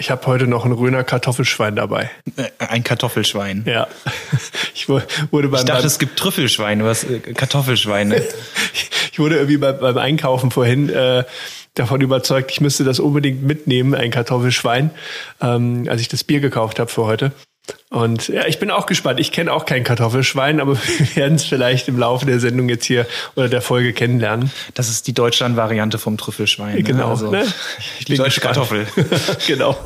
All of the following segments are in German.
Ich habe heute noch ein Röner Kartoffelschwein dabei. Äh, Ein Kartoffelschwein. Ja. Ich wu- wurde beim, Ich dachte, beim es gibt Trüffelschweine, was äh, Kartoffelschweine. ich wurde irgendwie beim, beim Einkaufen vorhin äh, davon überzeugt, ich müsste das unbedingt mitnehmen, ein Kartoffelschwein, ähm, als ich das Bier gekauft habe für heute. Und ja, ich bin auch gespannt. Ich kenne auch kein Kartoffelschwein, aber wir werden es vielleicht im Laufe der Sendung jetzt hier oder der Folge kennenlernen. Das ist die Deutschland-Variante vom Trüffelschwein. Ne? Genau. Also, ne? Die deutsche gespannt. Kartoffel. genau.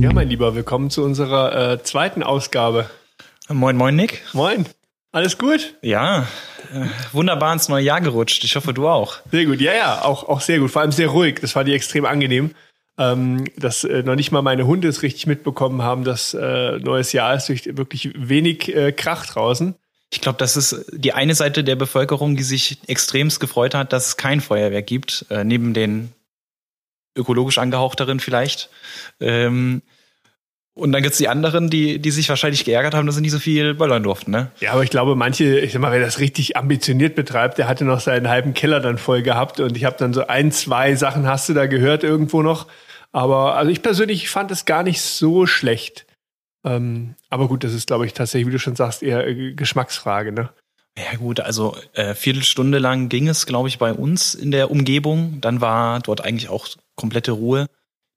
Ja, mein Lieber, willkommen zu unserer äh, zweiten Ausgabe. Moin, moin, Nick. Moin. Alles gut? Ja, äh, wunderbar ins neue Jahr gerutscht. Ich hoffe, du auch. Sehr gut. Ja, ja, auch, auch sehr gut. Vor allem sehr ruhig. Das fand ich extrem angenehm. Ähm, dass äh, noch nicht mal meine Hunde es richtig mitbekommen haben, dass äh, neues Jahr ist durch wirklich wenig äh, Krach draußen. Ich glaube, das ist die eine Seite der Bevölkerung, die sich extremst gefreut hat, dass es kein Feuerwerk gibt, äh, neben den ökologisch angehauchteren vielleicht. Ähm, und dann gibt's die anderen, die, die sich wahrscheinlich geärgert haben, dass sie nicht so viel böllern durften. Ne? Ja, aber ich glaube, manche, ich sag mal, wer das richtig ambitioniert betreibt, der hatte noch seinen halben Keller dann voll gehabt und ich habe dann so ein, zwei Sachen hast du da gehört irgendwo noch. Aber also ich persönlich fand es gar nicht so schlecht. Ähm, aber gut, das ist, glaube ich, tatsächlich, wie du schon sagst, eher äh, Geschmacksfrage, ne? Ja gut, also äh, Viertelstunde lang ging es, glaube ich, bei uns in der Umgebung. Dann war dort eigentlich auch komplette Ruhe.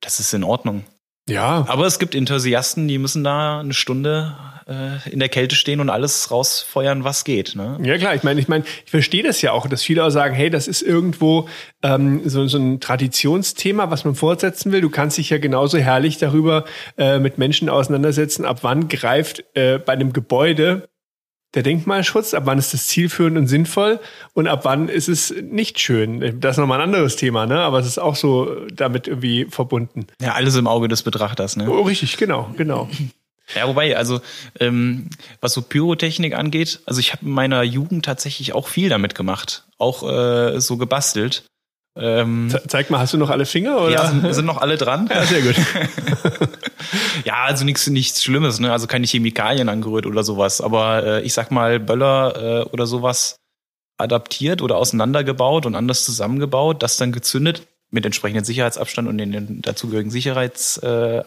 Das ist in Ordnung. Ja, Aber es gibt Enthusiasten, die müssen da eine Stunde äh, in der Kälte stehen und alles rausfeuern, was geht. Ne? Ja klar, ich meine, ich meine, ich verstehe das ja auch, dass viele auch sagen, hey, das ist irgendwo ähm, so, so ein Traditionsthema, was man fortsetzen will. Du kannst dich ja genauso herrlich darüber äh, mit Menschen auseinandersetzen, ab wann greift äh, bei einem Gebäude der Denkmalschutz, ab wann ist das zielführend und sinnvoll und ab wann ist es nicht schön. Das ist nochmal ein anderes Thema, ne? Aber es ist auch so damit irgendwie verbunden. Ja, alles im Auge des Betrachters. Ne? Oh, richtig, genau, genau. Ja, wobei, also ähm, was so Pyrotechnik angeht, also ich habe in meiner Jugend tatsächlich auch viel damit gemacht, auch äh, so gebastelt. Ähm, Ze zeig mal, hast du noch alle Finger oder? ja, sind, sind noch alle dran? ja sehr gut. Ja, also nichts nichts Schlimmes, ne? Also keine Chemikalien angerührt oder sowas. Aber äh, ich sag mal, Böller äh, oder sowas adaptiert oder auseinandergebaut und anders zusammengebaut, das dann gezündet mit entsprechendem Sicherheitsabstand und den, dazugehörigen Sicherheits äh,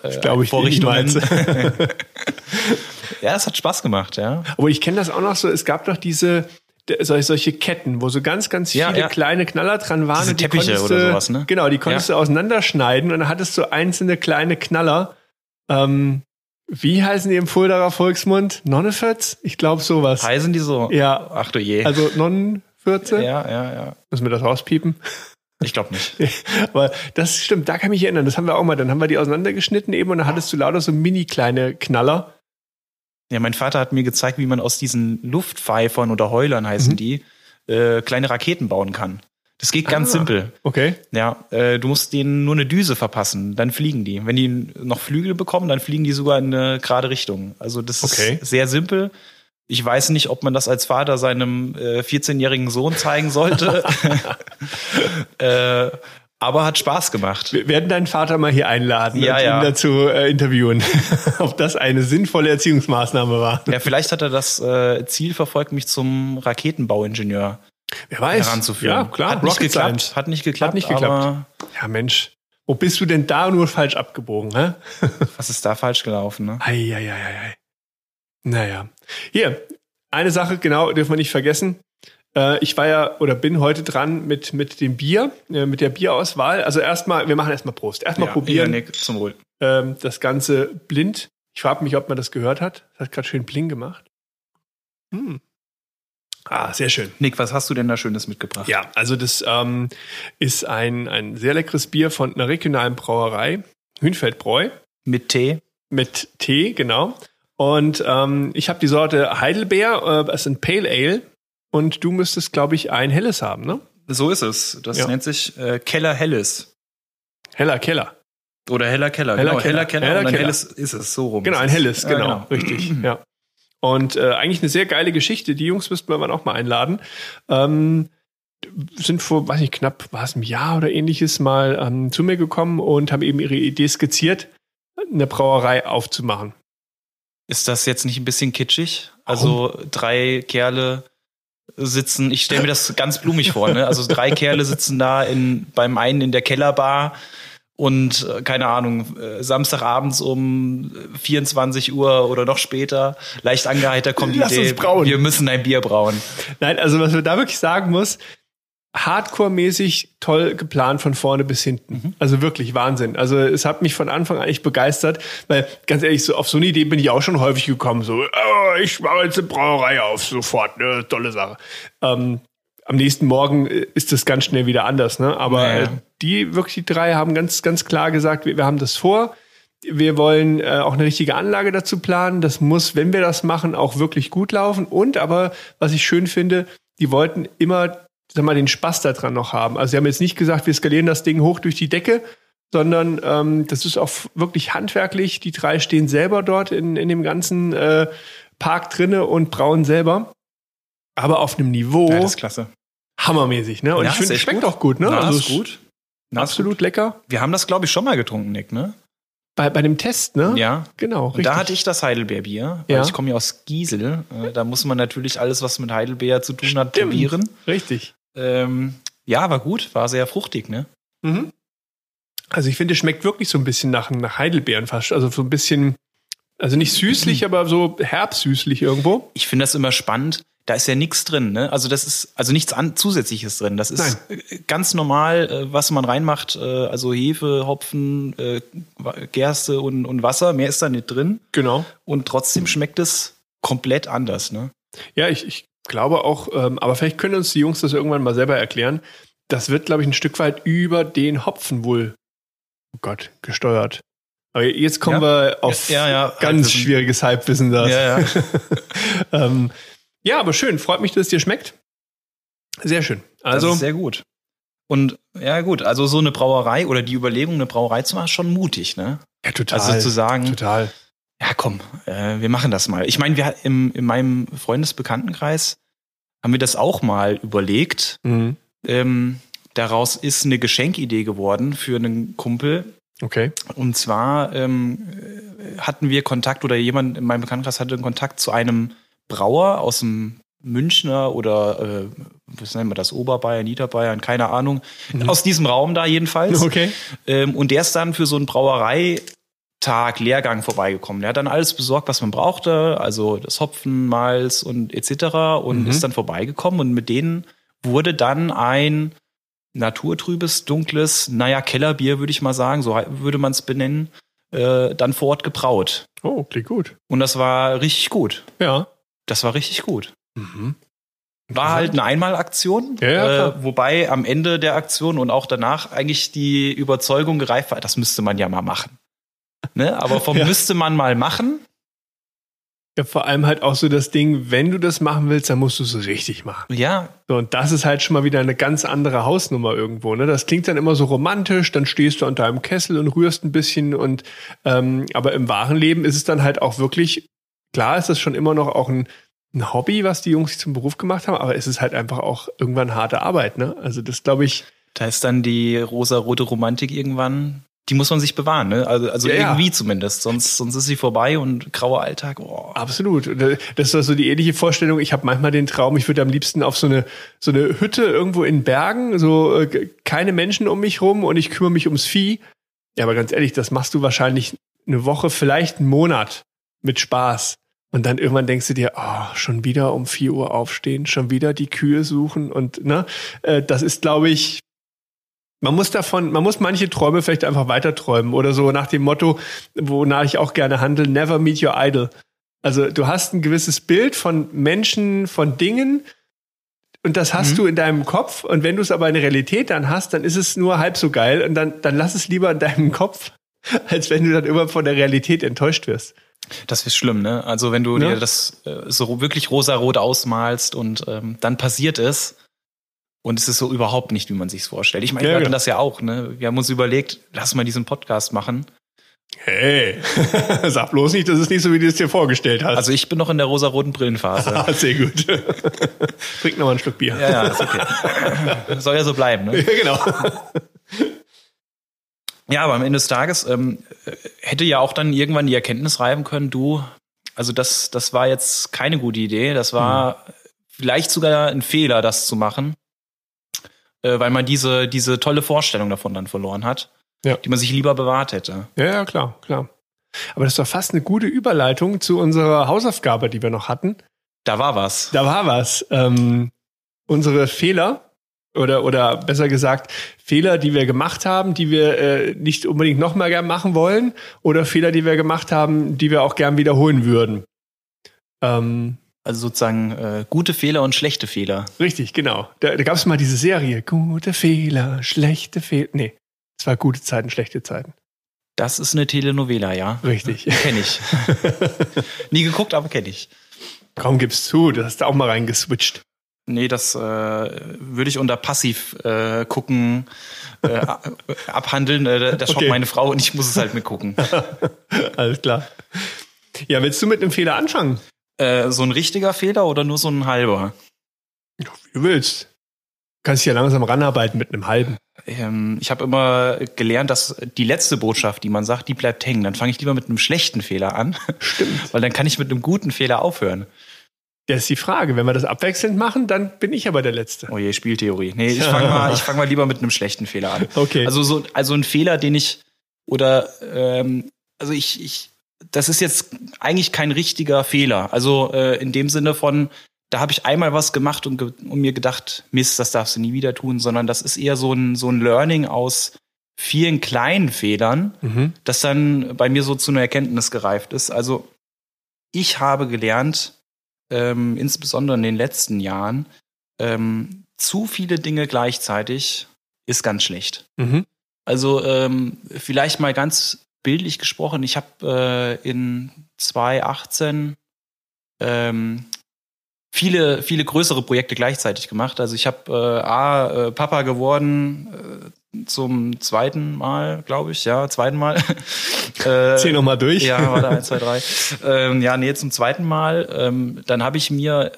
niemals. ja, es hat Spaß gemacht, ja. Aber ich kenne das auch noch so, es gab doch diese solche, Ketten, wo so ganz, ganz viele Ja, ja. kleine Knaller dran waren. Diese und die Teppiche konntest oder sowas, ne? Genau, die konntest Ja. du auseinanderschneiden und dann hattest du einzelne kleine Knaller. Ähm, wie heißen die im Fuldaer Volksmund? Nonnefötz? Ich glaube sowas. Heißen die so? Ja. Ach du je. Also Nonnenfürze? ja, ja, ja. Müssen wir das rauspiepen? Ich glaube nicht. Aber das stimmt, da kann ich mich erinnern. Das haben wir auch mal. Dann haben wir die auseinandergeschnitten eben und dann hattest du lauter so mini kleine Knaller. Ja, mein Vater hat mir gezeigt, wie man aus diesen Luftpfeifern oder Heulern heißen Mhm. die, äh, kleine Raketen bauen kann. Das geht ganz Ah. simpel. Okay. Ja, äh, du musst denen nur eine Düse verpassen, dann fliegen die. Wenn die noch Flügel bekommen, dann fliegen die sogar in eine gerade Richtung. Also das Okay. ist sehr simpel. Ich weiß nicht, ob man das als Vater seinem äh, 14-jährigen Sohn zeigen sollte. äh, aber hat Spaß gemacht. Wir werden deinen Vater mal hier einladen Ja, und ja. ihn dazu äh, interviewen, ob das eine sinnvolle Erziehungsmaßnahme war. Ja, vielleicht hat er das äh, Ziel verfolgt, mich zum Raketenbauingenieur Wer weiß. heranzuführen. Ja, klar. Hat nicht Rocket geklappt. Hat nicht geklappt. Hat nicht geklappt. Aber Ja, Mensch. Wo bist du denn da nur falsch abgebogen, hä? was ist da falsch gelaufen? Ne? Eieieiei. Naja. Hier, eine Sache, genau, dürfen wir nicht vergessen. Äh, ich war ja oder bin heute dran mit, mit dem Bier, äh, mit der Bierauswahl. Also erstmal, wir machen erstmal Prost. Erstmal Ja, probieren Nick, zum Wohl. ähm, das Ganze blind. Ich frage mich, ob man das gehört hat. Das hat gerade schön Bling gemacht. Hm. Ah, sehr schön. Nick, was hast du denn da Schönes mitgebracht? Ja, also das ähm, ist ein, ein sehr leckeres Bier von einer regionalen Brauerei, Hünfeldbräu, Mit Tee? mit Tee, genau. Und ähm, ich habe die Sorte Heidelbeer, äh, das ist ein Pale Ale. Und du müsstest, glaube ich, ein helles haben, ne? So ist es. Das Ja. nennt sich äh, Keller Helles. Heller Keller. Oder heller Keller. Heller genau, Keller. heller Keller Heller und ein Keller. helles ist es, so rum. Genau, ein es. helles, Ja, genau, richtig, ja. Und äh, eigentlich eine sehr geile Geschichte. Die Jungs müssten wir mal auch mal einladen. Ähm, sind vor, weiß nicht, knapp, war es ein Jahr oder ähnliches mal ähm, zu mir gekommen und haben eben ihre Idee skizziert, eine Brauerei aufzumachen. Ist das jetzt nicht ein bisschen kitschig? Also drei Kerle sitzen. Ich stelle mir das ganz blumig vor. Ne? Also drei Kerle sitzen da in, beim einen in der Kellerbar und äh, keine Ahnung, äh, Samstagabends um 24 Uhr oder noch später, leicht angeheitert kommt die Lass Idee, uns brauen. wir müssen ein Bier brauen. Nein, also was man da wirklich sagen muss, Hardcore-mäßig toll geplant von vorne bis hinten. Also wirklich Wahnsinn. Also es hat mich von Anfang an echt begeistert, weil ganz ehrlich, so auf so eine Idee bin ich auch schon häufig gekommen. So, oh, ich mache jetzt eine Brauerei auf, sofort, ne, tolle Sache. Ähm, am nächsten Morgen äh, ist das ganz schnell wieder anders, ne? Aber Ja, ja. äh, die wirklich die drei haben ganz ganz klar gesagt, wir, wir haben das vor. Wir wollen äh, auch eine richtige Anlage dazu planen. Das muss, wenn wir das machen, auch wirklich gut laufen. Und aber, was ich schön finde, die wollten immer, sag mal, den Spaß daran noch haben. Also sie haben jetzt nicht gesagt, wir skalieren das Ding hoch durch die Decke, sondern ähm, das ist auch wirklich handwerklich. Die drei stehen selber dort in, in dem ganzen äh, Park drinne und brauen selber. Aber auf einem Niveau Ja, das ist klasse. hammermäßig, ne? Und Ja, ich finde, es schmeckt gut. auch gut, ne? Na, also ist gut. Na, ist Absolut lecker. Wir haben das, glaube ich, schon mal getrunken, Nick, ne? Bei, bei dem Test, ne? Ja. Genau, Und da hatte ich das Heidelbeerbier, Ja. ich komme ja aus Giesel. Äh, Da muss man natürlich alles, was mit Heidelbeer zu tun hat, Stimmt. probieren. Richtig. Ähm, ja, war gut, war sehr fruchtig, ne? Mhm. Also ich finde, es schmeckt wirklich so ein bisschen nach, nach Heidelbeeren fast. Also so ein bisschen, also nicht süßlich, aber so herbsüßlich irgendwo. Ich finde das immer spannend. Da ist ja nichts drin, ne? Also das ist also nichts an, zusätzliches drin. Das ist äh, ganz normal, äh, was man reinmacht. Äh, also Hefe, Hopfen, Gerste und, und Wasser. Mehr ist da nicht drin. Genau. Und trotzdem schmeckt es komplett anders, ne? Ja, ich, ich glaube auch, ähm, aber vielleicht können uns die Jungs das irgendwann mal selber erklären. Das wird, glaube ich, ein Stück weit über den Hopfen wohl, oh Gott, gesteuert. Aber jetzt kommen Ja. wir auf Ja, ja, ganz Halbwissen. schwieriges Halbwissen da. Ja, ja. ähm, ja, aber schön. Freut mich, dass es dir schmeckt. Sehr schön. Also Also, sehr gut. Und ja gut, also so eine Brauerei oder die Überlegung, eine Brauerei zu machen, ist schon mutig, ne? ja, total. Also zu sagen, total. Ja komm, äh, wir machen das mal. Ich meine, wir im, in meinem Freundesbekanntenkreis haben wir das auch mal überlegt. Mhm. Ähm, daraus ist eine Geschenkidee geworden für einen Kumpel. Okay. Und zwar ähm, äh, hatten wir Kontakt oder jemand in meinem Bekanntenkreis hatte Kontakt zu einem Brauer aus dem Münchner oder äh, was nennen wir das, Oberbayern, Niederbayern, keine Ahnung. Aus diesem Raum da jedenfalls. Mhm. Okay. Ähm, und der ist dann für so einen Brauereitag, Lehrgang vorbeigekommen. Der hat dann alles besorgt, was man brauchte, also das Hopfen, Malz und etc. und Mhm. ist dann vorbeigekommen und mit denen wurde dann ein naturtrübes, dunkles, naja, Kellerbier, würde ich mal sagen, so würde man es benennen, äh, dann vor Ort gebraut. Oh, klingt gut. Und das war richtig gut. Ja. Das war richtig gut. Mhm. War halt eine Einmalaktion, Ja, ja, äh, wobei am Ende der Aktion und auch danach eigentlich die Überzeugung gereift war, das müsste man ja mal machen. Ne? Aber vom Ja. müsste man mal machen, Ja, vor allem halt auch so das Ding, wenn du das machen willst, dann musst du es richtig machen. ja, So, und das ist halt schon mal wieder eine ganz andere Hausnummer irgendwo. Ne? Das klingt dann immer so romantisch, dann stehst du an deinem Kessel und rührst ein bisschen und ähm, aber im wahren Leben ist es dann halt auch wirklich, klar ist das schon immer noch auch ein, ein Hobby, was die Jungs sich zum Beruf gemacht haben, aber es ist halt einfach auch irgendwann harte Arbeit, ne? Also das glaube ich, da ist dann die rosa-rote Romantik irgendwann, die muss man sich bewahren, ne? Also, also Ja, ja. irgendwie zumindest, sonst, sonst ist sie vorbei und grauer Alltag, oh. Absolut. Äh, Das war so die ähnliche Vorstellung. Ich habe manchmal den Traum, ich würde am liebsten auf so eine so eine Hütte irgendwo in Bergen, so äh, keine Menschen um mich rum und ich kümmere mich ums Vieh. Ja, aber ganz ehrlich, das machst du wahrscheinlich eine Woche, vielleicht einen Monat mit Spaß. Und dann irgendwann denkst du dir, oh, schon wieder um 4 Uhr aufstehen, schon wieder die Kühe suchen und ne, äh, das ist, glaube ich, man muss davon, man muss manche Träume vielleicht einfach weiter träumen oder so nach dem Motto, wonach ich auch gerne handle, never meet your idol. Also du hast ein gewisses Bild von Menschen, von Dingen und das hast Mhm. du in deinem Kopf und wenn du es aber in der Realität dann hast, dann ist es nur halb so geil und dann, dann lass es lieber in deinem Kopf, als wenn du dann immer von der Realität enttäuscht wirst. Das ist schlimm, ne? Also wenn du Ne? dir das äh, so wirklich rosarot ausmalst und ähm, dann passiert es und es ist so überhaupt nicht, wie man sich's vorstellt. Ich meine, Ja, wir hatten das ja auch, ne? Wir haben uns überlegt, lass mal diesen Podcast machen. Hey, sag bloß nicht, das ist nicht so, wie du es dir vorgestellt hast. Also ich bin noch in der rosaroten Brillenphase. ah, sehr gut. Trink noch mal ein Stück Bier. ja, ja, ist okay. Soll ja so bleiben, ne? Ja, genau. Ja, aber am Ende des Tages ähm, äh, hätte ja auch dann irgendwann die Erkenntnis reifen können, du, also das, das war jetzt keine gute Idee, das war vielleicht sogar ein Fehler, das zu machen, äh, weil man diese, diese tolle Vorstellung davon dann verloren hat, Ja. die man sich lieber bewahrt hätte. Ja, ja, klar, klar. Aber das doch fast eine gute Überleitung zu unserer Hausaufgabe, die wir noch hatten. Da war was. Da war was. Ähm, unsere Fehler oder oder besser gesagt Fehler, die wir gemacht haben, die wir äh, nicht unbedingt nochmal gern machen wollen, oder Fehler, die wir gemacht haben, die wir auch gern wiederholen würden. Ähm, Also sozusagen äh, gute Fehler und schlechte Fehler. richtig, genau. Da, da gab es mal diese Serie: Gute Fehler, schlechte Fehler. Nee, es war gute Zeiten, schlechte Zeiten. Das ist eine Telenovela, ja. Richtig. Kenne ich. Nie geguckt, aber kenne ich. Kaum gibst zu, du hast da auch mal reingeswitcht. Nee, das äh, würde ich unter passiv äh, gucken, äh, a- abhandeln. Äh, da schaut Okay. meine Frau und ich muss es halt mitgucken. Alles klar. Ja, willst du mit einem Fehler anfangen? Äh, so ein richtiger Fehler oder nur so ein halber? Wie du willst. Kannst dich ja langsam ranarbeiten mit einem halben. Ähm, ich habe immer gelernt, dass die letzte Botschaft, die man sagt, die bleibt hängen. Dann fange ich lieber mit einem schlechten Fehler an, Stimmt. weil dann kann ich mit einem guten Fehler aufhören. Das ist die Frage. Wenn wir das abwechselnd machen, dann bin ich aber der Letzte. Oh je, Spieltheorie. Nee, ich fange mal, ich fang mal lieber mit einem schlechten Fehler an. Okay. Also so, also ein Fehler, den ich oder ähm, also ich, ich, das ist jetzt eigentlich kein richtiger Fehler. Also äh, in dem Sinne von, da habe ich einmal was gemacht und, ge und mir gedacht, Mist, das darfst du nie wieder tun, sondern das ist eher so ein so ein Learning aus vielen kleinen Fehlern, Mhm. das dann bei mir so zu einer Erkenntnis gereift ist. Also ich habe gelernt, ähm, insbesondere in den letzten Jahren, ähm, zu viele Dinge gleichzeitig ist ganz schlecht. Mhm. Also ähm, vielleicht mal ganz bildlich gesprochen, ich habe äh, in 2018 ähm, viele, viele größere Projekte gleichzeitig gemacht. Also ich habe äh, A, äh, Papa geworden äh, zum zweiten Mal, glaube ich, ja, zweiten Mal. äh, Zähl noch mal durch. ja, warte, eins, zwei, drei. Ähm, ja, nee, zum zweiten Mal. Ähm, dann habe ich mir,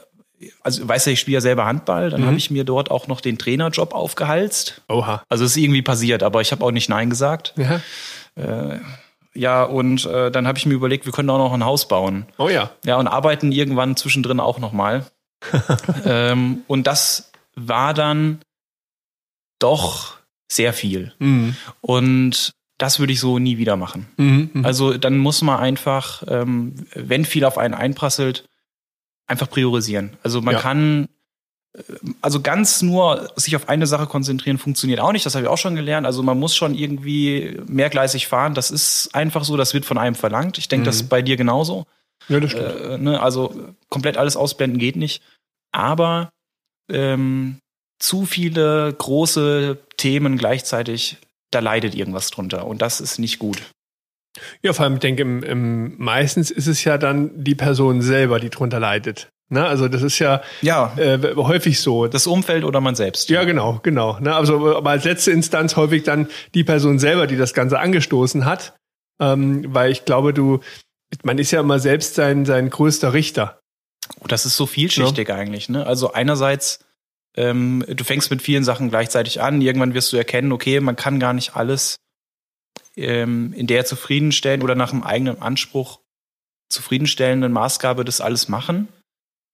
also weißt du, ich spiele ja selber Handball, dann Mhm. habe ich mir dort auch noch den Trainerjob aufgehalst. Oha. Also ist irgendwie passiert, aber ich habe auch nicht Nein gesagt. Ja. Äh, ja, und äh, dann habe ich mir überlegt, wir können auch noch ein Haus bauen. Oh ja. Ja, und arbeiten irgendwann zwischendrin auch nochmal. ähm, und das war dann doch sehr viel. Mhm. Und das würde ich so nie wieder machen. Mhm. Mhm. Also dann muss man einfach, ähm, wenn viel auf einen einprasselt, einfach priorisieren. Also man Ja. kann, also ganz nur sich auf eine Sache konzentrieren, funktioniert auch nicht. Das habe ich auch schon gelernt. Also man muss schon irgendwie mehrgleisig fahren. Das ist einfach so, das wird von einem verlangt. Ich denke, Mhm. das ist bei dir genauso. ja, das stimmt. Äh, ne? Also komplett alles ausblenden geht nicht. Aber ähm, zu viele große Themen gleichzeitig, da leidet irgendwas drunter. Und das ist nicht gut. Ja, vor allem, ich denke, im, im, meistens ist es ja dann die Person selber, die drunter leidet. Ne? Also das ist ja Ja, äh, häufig so. das Umfeld oder man selbst. Ja, genau, genau. Ne? Also, aber als letzte Instanz häufig dann die Person selber, die das Ganze angestoßen hat. Ähm, weil ich glaube, du, man ist ja immer selbst sein, sein größter Richter. Oh, Das ist so vielschichtig eigentlich. Ne? Also einerseits, ähm, du fängst mit vielen Sachen gleichzeitig an. Irgendwann wirst du erkennen, okay, man kann gar nicht alles ähm, in der zufriedenstellen oder nach einem eigenen Anspruch zufriedenstellenden Maßgabe das alles machen.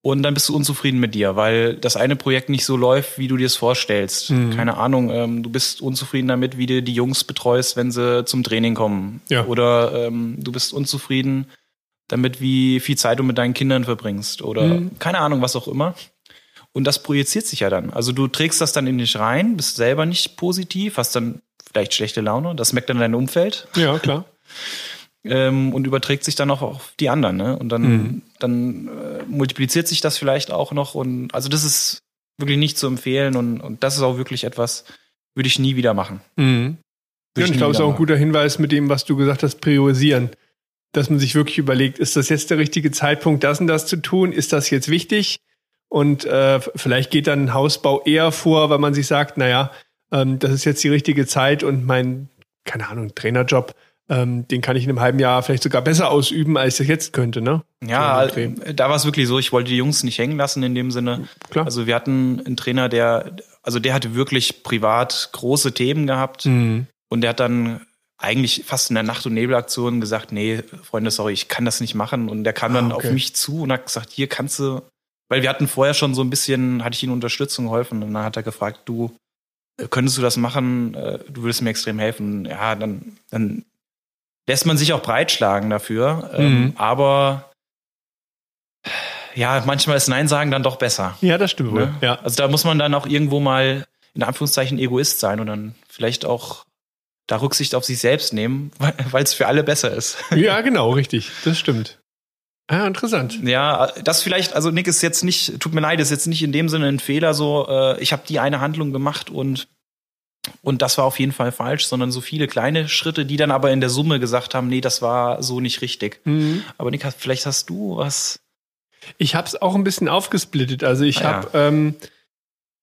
Und dann bist du unzufrieden mit dir, weil das eine Projekt nicht so läuft, wie du dir es vorstellst. Mhm. Keine Ahnung, ähm, du bist unzufrieden damit, wie du die Jungs betreust, wenn sie zum Training kommen. Ja. Oder ähm, du bist unzufrieden damit, wie viel Zeit du mit deinen Kindern verbringst. Oder Mhm. keine Ahnung, was auch immer. Und das projiziert sich ja dann. Also du trägst das dann in dich rein, bist selber nicht positiv, hast dann vielleicht schlechte Laune, das merkt dann dein Umfeld Ja, klar. ähm, und überträgt sich dann auch auf die anderen. Ne? Und dann, Mhm. Dann äh, multipliziert sich das vielleicht auch noch. Und also das ist wirklich nicht zu empfehlen und, und das ist auch wirklich etwas, würde ich nie wieder machen. Mhm. Ja, ich glaube, es ist auch ein machen. guter Hinweis mit dem, was du gesagt hast, priorisieren. Dass man sich wirklich überlegt, ist das jetzt der richtige Zeitpunkt, das und das zu tun? Ist das jetzt wichtig? Und äh, vielleicht geht dann ein Hausbau eher vor, weil man sich sagt, naja, ähm, das ist jetzt die richtige Zeit und mein, keine Ahnung, Trainerjob, ähm, den kann ich in einem halben Jahr vielleicht sogar besser ausüben, als ich jetzt könnte, ne? Ja, äh, da war es wirklich so, ich wollte die Jungs nicht hängen lassen in dem Sinne. Klar. Also wir hatten einen Trainer, der, also der hatte wirklich privat große Themen gehabt Mhm. und der hat dann eigentlich fast in der Nacht- und Nebelaktion gesagt, nee, Freunde, sorry, ich kann das nicht machen. Und der kam dann Ah, okay. auf mich zu und hat gesagt, hier kannst du weil wir hatten vorher schon so ein bisschen, hatte ich ihm Unterstützung geholfen und dann hat er gefragt, du, äh, könntest du das machen? Äh, du würdest mir extrem helfen. Ja, dann, dann lässt man sich auch breitschlagen dafür. Ähm, mhm. Aber ja, manchmal ist Nein sagen dann doch besser. Ja, das stimmt wohl. Ne? Ja. Also da muss man dann auch irgendwo mal in Anführungszeichen Egoist sein und dann vielleicht auch da Rücksicht auf sich selbst nehmen, weil es für alle besser ist. Ja, genau, richtig. Das stimmt. Ah, interessant. Ja, das vielleicht, also Nick ist jetzt nicht, tut mir leid, ist jetzt nicht in dem Sinne ein Fehler, so, äh, ich habe die eine Handlung gemacht und und das war auf jeden Fall falsch, sondern so viele kleine Schritte, die dann aber in der Summe gesagt haben, nee, das war so nicht richtig. Mhm. Aber Nick, vielleicht hast du was. Ich habe es auch ein bisschen aufgesplittet. Also ich ah, habe ja. ähm,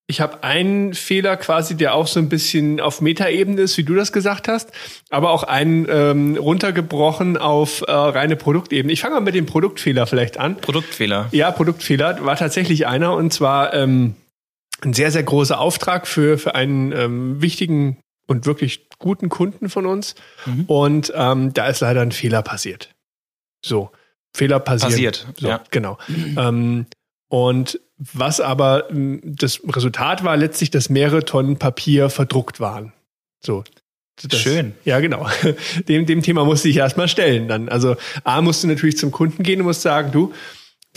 ich habe einen Fehler quasi, der auch so ein bisschen auf Metaebene ist, wie du das gesagt hast, aber auch einen ähm, runtergebrochen auf äh, reine Produktebene. Ich fange mal mit dem Produktfehler vielleicht an. Produktfehler. Ja, Produktfehler war tatsächlich einer und zwar ähm, ein sehr, sehr großer Auftrag für, für einen ähm, wichtigen und wirklich guten Kunden von uns. Mhm. Und ähm, da ist leider ein Fehler passiert. So, Fehler passiert. Passiert, so, ja. Genau. Ähm, und was aber das Resultat war letztlich, dass mehrere Tonnen Papier verdruckt waren. So. Das, Schön. Ja, genau. Dem, dem Thema musste ich erstmal stellen dann. Also A musste natürlich zum Kunden gehen und musste sagen, du,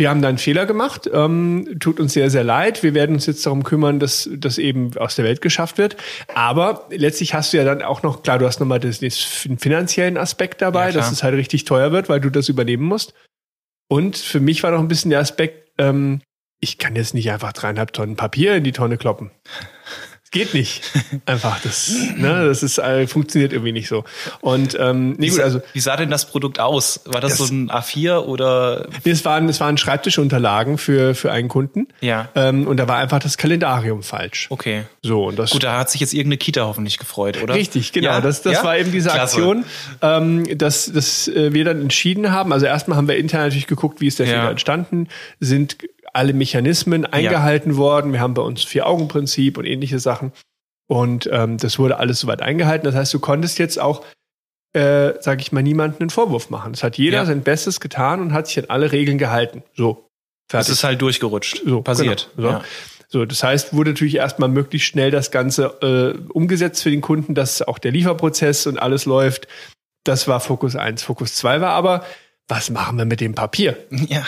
wir haben da einen Fehler gemacht, ähm, tut uns sehr, sehr leid. Wir werden uns jetzt darum kümmern, dass das eben aus der Welt geschafft wird. Aber letztlich hast du ja dann auch noch, klar, du hast nochmal den finanziellen Aspekt dabei, ja, dass es halt richtig teuer wird, weil du das übernehmen musst. Und für mich war noch ein bisschen der Aspekt, ähm, ich kann jetzt nicht einfach dreieinhalb Tonnen Papier in die Tonne kloppen. Geht nicht. Einfach, das, ne, das ist, äh, funktioniert irgendwie nicht so. Und ähm, nee, wie, gut, also, wie sah denn das Produkt aus? War das, das so ein A4 oder? Nee, es waren, es waren Schreibtischunterlagen für, für einen Kunden. Ja. Ähm, und da war einfach das Kalendarium falsch. Okay. So, und das. Gut, da hat sich jetzt irgendeine Kita hoffentlich gefreut, oder? Richtig, genau. Ja? Das, das ja? war eben diese Klasse. Aktion, ähm, dass, dass äh, wir dann entschieden haben. Also erstmal haben wir intern natürlich geguckt, wie ist der ja. Fehler entstanden, sind alle Mechanismen eingehalten ja. worden. Wir haben bei uns Vier-Augen-Prinzip und ähnliche Sachen. Und ähm, das wurde alles soweit eingehalten. Das heißt, du konntest jetzt auch, äh, sage ich mal, niemanden einen Vorwurf machen. Es hat jeder ja. sein Bestes getan und hat sich an alle Regeln gehalten. So. Fertig. Das ist halt durchgerutscht. So, passiert. Genau. So. Ja. So, das heißt, wurde natürlich erstmal möglichst schnell das Ganze äh, umgesetzt für den Kunden, dass auch der Lieferprozess und alles läuft. Das war Fokus 1. Fokus 2 war aber, was machen wir mit dem Papier? Ja.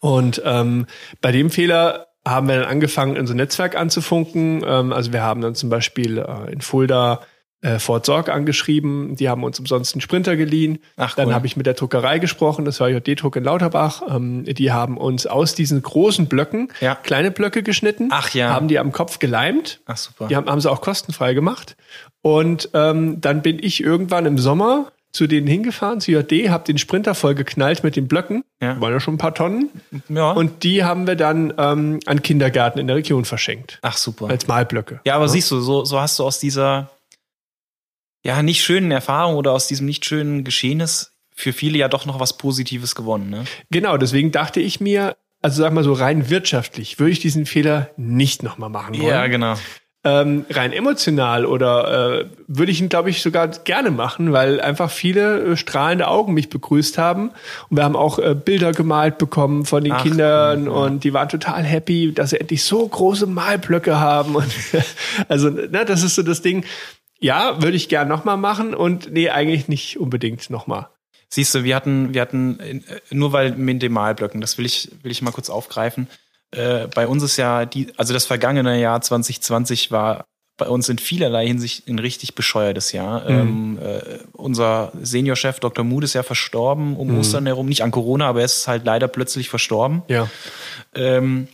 Und ähm, bei dem Fehler haben wir dann angefangen, unser Netzwerk anzufunken. Ähm, also wir haben dann zum Beispiel äh, in Fulda äh, Fort Sorg angeschrieben. Die haben uns umsonst einen Sprinter geliehen. Ach, cool. Dann habe ich mit der Druckerei gesprochen. Das war JD-Druck in Lauterbach. Ähm, die haben uns aus diesen großen Blöcken ja. kleine Blöcke geschnitten. Ach ja. Haben die am Kopf geleimt. Ach super. Die haben, haben sie auch kostenfrei gemacht. Und ähm, dann bin ich irgendwann im Sommer zu denen hingefahren, zu JD, habe den Sprinter voll geknallt mit den Blöcken. Ja. Waren ja schon ein paar Tonnen. Ja. Und die haben wir dann ähm, an Kindergärten in der Region verschenkt. Ach super. Als Malblöcke. Ja, aber ja. siehst du, so, so hast du aus dieser ja nicht schönen Erfahrung oder aus diesem nicht schönen Geschehnis für viele ja doch noch was Positives gewonnen. Ne? Genau, deswegen dachte ich mir, also sag mal so rein wirtschaftlich, würde ich diesen Fehler nicht nochmal machen wollen. Ja, genau ähm, rein emotional oder äh, würde ich ihn, glaube ich, sogar gerne machen, weil einfach viele äh, strahlende Augen mich begrüßt haben. Und wir haben auch äh, Bilder gemalt bekommen von den Ach, Kindern ja. und die waren total happy, dass sie endlich so große Malblöcke haben. Und also, ne, das ist so das Ding. Ja, würde ich gern nochmal machen und nee, eigentlich nicht unbedingt nochmal. Siehst du, wir hatten, wir hatten, äh, nur weil mit den Malblöcken, das will ich, will ich mal kurz aufgreifen äh, bei uns ist ja die, also das vergangene Jahr 2020 war bei uns in vielerlei Hinsicht ein richtig bescheuertes Jahr. Mhm. Ähm, äh, unser Seniorchef Dr. Mood ist ja verstorben um mhm. Ostern herum, nicht an Corona, aber er ist halt leider plötzlich verstorben. Ja. Ähm,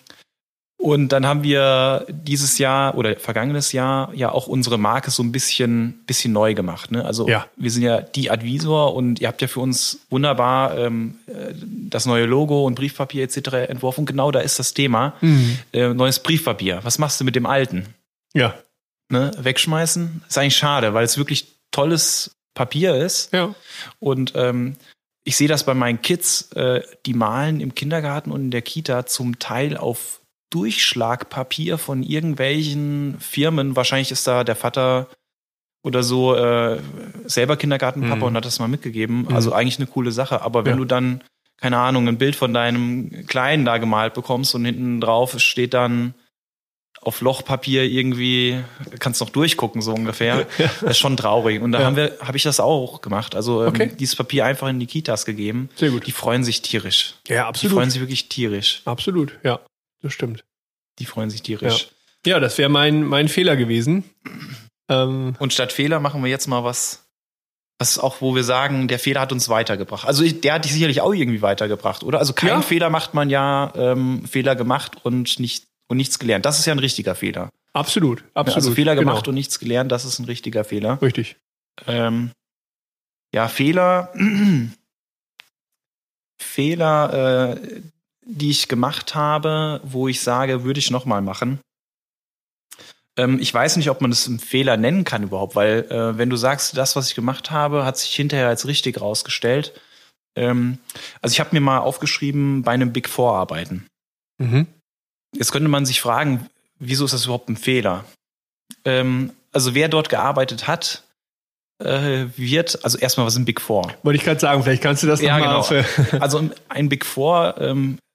und dann haben wir dieses Jahr oder vergangenes Jahr ja auch unsere Marke so ein bisschen, bisschen neu gemacht. Ne? Also ja. wir sind ja die Advisor und ihr habt ja für uns wunderbar ähm, äh, das neue Logo und Briefpapier etc. entworfen. Und genau da ist das Thema. Mhm. Äh, neues Briefpapier. Was machst du mit dem alten? Ja. Ne? Wegschmeißen? Ist eigentlich schade, weil es wirklich tolles Papier ist. Ja. Und ähm, ich sehe das bei meinen Kids, äh, die malen im Kindergarten und in der Kita zum Teil auf Durchschlagpapier von irgendwelchen Firmen. Wahrscheinlich ist da der Vater oder so äh, selber Kindergartenpapa mhm. und hat das mal mitgegeben. Mhm. Also eigentlich eine coole Sache. Aber wenn ja. du dann keine Ahnung, ein Bild von deinem Kleinen da gemalt bekommst und hinten drauf steht dann auf Lochpapier irgendwie, kannst noch durchgucken, so ungefähr. Das ist schon traurig. Und da Ja. haben wir, habe ich das auch gemacht. Also ähm, Okay. dieses Papier einfach in die Kitas gegeben. Sehr gut. Die freuen sich tierisch. Ja, Die freuen sich wirklich tierisch. Absolut, ja. Das stimmt. Die freuen sich tierisch. Ja, das wäre mein, mein Fehler gewesen. Ähm, Und statt Fehler machen wir jetzt mal was, was auch, wo wir sagen, der Fehler hat uns weitergebracht. Also der hat dich sicherlich auch irgendwie weitergebracht, oder? Also keinen Ja. Fehler macht man ja ähm, Fehler gemacht und nicht und nichts gelernt. Das ist ja ein richtiger Fehler. absolut, absolut. Also Fehler gemacht genau. und nichts gelernt, das ist ein richtiger Fehler. Richtig. Ähm, ja, Fehler, Fehler, äh, die ich gemacht habe, wo ich sage, würde ich noch mal machen. Ähm, ich weiß nicht, ob man das einen Fehler nennen kann überhaupt, weil äh, wenn du sagst, das, was ich gemacht habe, hat sich hinterher als richtig rausgestellt. Ähm, also ich habe mir mal aufgeschrieben, bei einem Big Four arbeiten. Mhm. Jetzt könnte man sich fragen, wieso ist das überhaupt ein Fehler? Ähm, also wer dort gearbeitet hat, äh, wird, also erstmal was ein Big Four. Wollte ich gerade sagen, vielleicht kannst du das Ja, nochmal genau. Also ein Big Four, ähm, äh,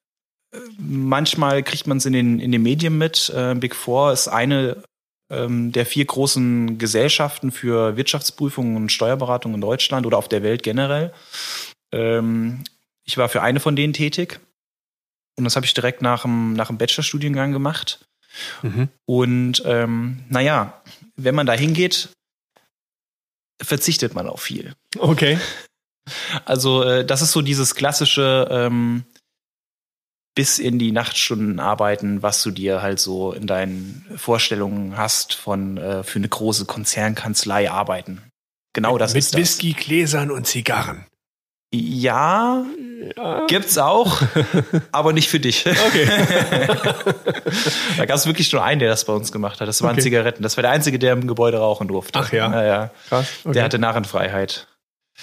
manchmal kriegt man es in den, in den Medien mit. Äh, Big Four ist eine ähm, der vier großen Gesellschaften für Wirtschaftsprüfungen und Steuerberatung in Deutschland oder auf der Welt generell. Ähm, ich war für eine von denen tätig. Und das habe ich direkt nach dem, nach dem Bachelorstudiengang gemacht. Mhm. Und ähm, naja, wenn man da hingeht, verzichtet man auf viel. Okay. Also äh, das ist so dieses klassische ähm, bis in die Nachtstunden arbeiten, was du dir halt so in deinen Vorstellungen hast von äh, für eine große Konzernkanzlei arbeiten. Genau das Mit ist das. Whisky, Gläsern und Zigarren. Ja, Ja. gibt's auch, aber nicht für dich. Okay. da gab es wirklich nur einen, der das bei uns gemacht hat. Das waren Okay. Zigaretten. Das war der einzige, der im Gebäude rauchen durfte. Ach ja. ja, ja. Krass. Okay. Der hatte Narrenfreiheit.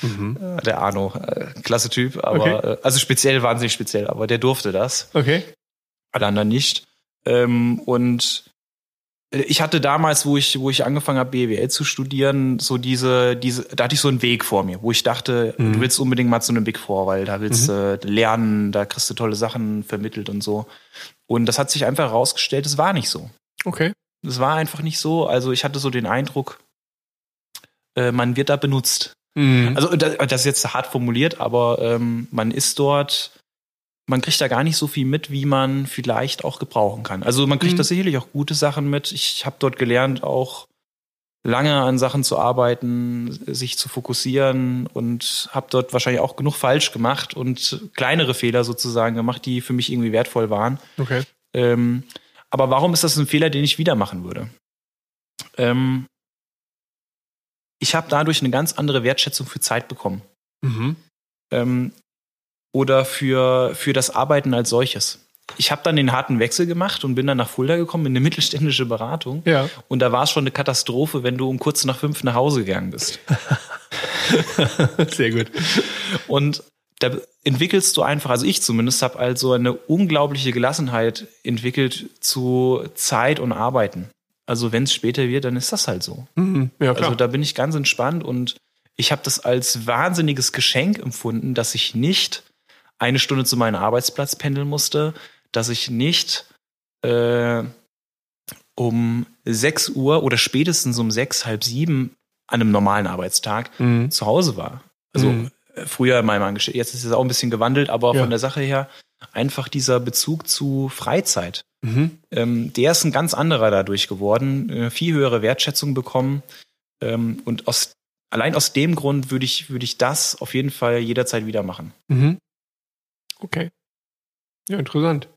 Mhm. Äh, Der Arno, äh, klasse Typ, aber Okay. äh, also speziell, wahnsinnig speziell, aber der durfte das, Okay. alle anderen nicht. Ähm, und ich hatte damals, wo ich, wo ich angefangen habe, BWL zu studieren, so diese, diese, da hatte ich so einen Weg vor mir, wo ich dachte, Mhm. du willst unbedingt mal zu einem Big Four, weil da willst du lernen, da kriegst du tolle Sachen vermittelt und so. Und das hat sich einfach herausgestellt, es war nicht so. Okay. Es war einfach nicht so. Also ich hatte so den Eindruck, man wird da benutzt. Mhm. Also das, das ist jetzt hart formuliert, aber ähm, man ist dort, man kriegt da gar nicht so viel mit, wie man vielleicht auch gebrauchen kann. Also man kriegt Mhm. da sicherlich auch gute Sachen mit. Ich habe dort gelernt, auch lange an Sachen zu arbeiten, sich zu fokussieren und habe dort wahrscheinlich auch genug falsch gemacht und kleinere Fehler sozusagen gemacht, die für mich irgendwie wertvoll waren. okay. Ähm, aber warum ist das ein Fehler, den ich wieder machen würde? Ähm, ich habe dadurch eine ganz andere Wertschätzung für Zeit bekommen. Mhm. Ähm, oder für, für das Arbeiten als solches. Ich habe dann den harten Wechsel gemacht und bin dann nach Fulda gekommen in eine mittelständische Beratung. Ja. Und da war es schon eine Katastrophe, wenn du um kurz nach fünf nach Hause gegangen bist. Sehr gut. Und da entwickelst du einfach, also ich zumindest habe also eine unglaubliche Gelassenheit entwickelt zu Zeit und Arbeiten. Also wenn es später wird, dann ist das halt so. Mhm. Ja. Also da bin ich ganz entspannt und ich habe das als wahnsinniges Geschenk empfunden, dass ich nicht eine Stunde zu meinem Arbeitsplatz pendeln musste, dass ich nicht äh, um 6 Uhr oder spätestens um sechs, halb sieben an einem normalen Arbeitstag mhm. zu Hause war. Also Mhm. äh, früher in meinem Angestellten, jetzt ist es auch ein bisschen gewandelt, aber Ja. von der Sache her einfach dieser Bezug zu Freizeit. Mhm. Ähm, der ist ein ganz anderer dadurch geworden, äh, viel höhere Wertschätzung bekommen. Ähm, und aus, allein aus dem Grund würde ich, würde ich das auf jeden Fall jederzeit wieder machen. Mhm. Okay. Ja, interessant.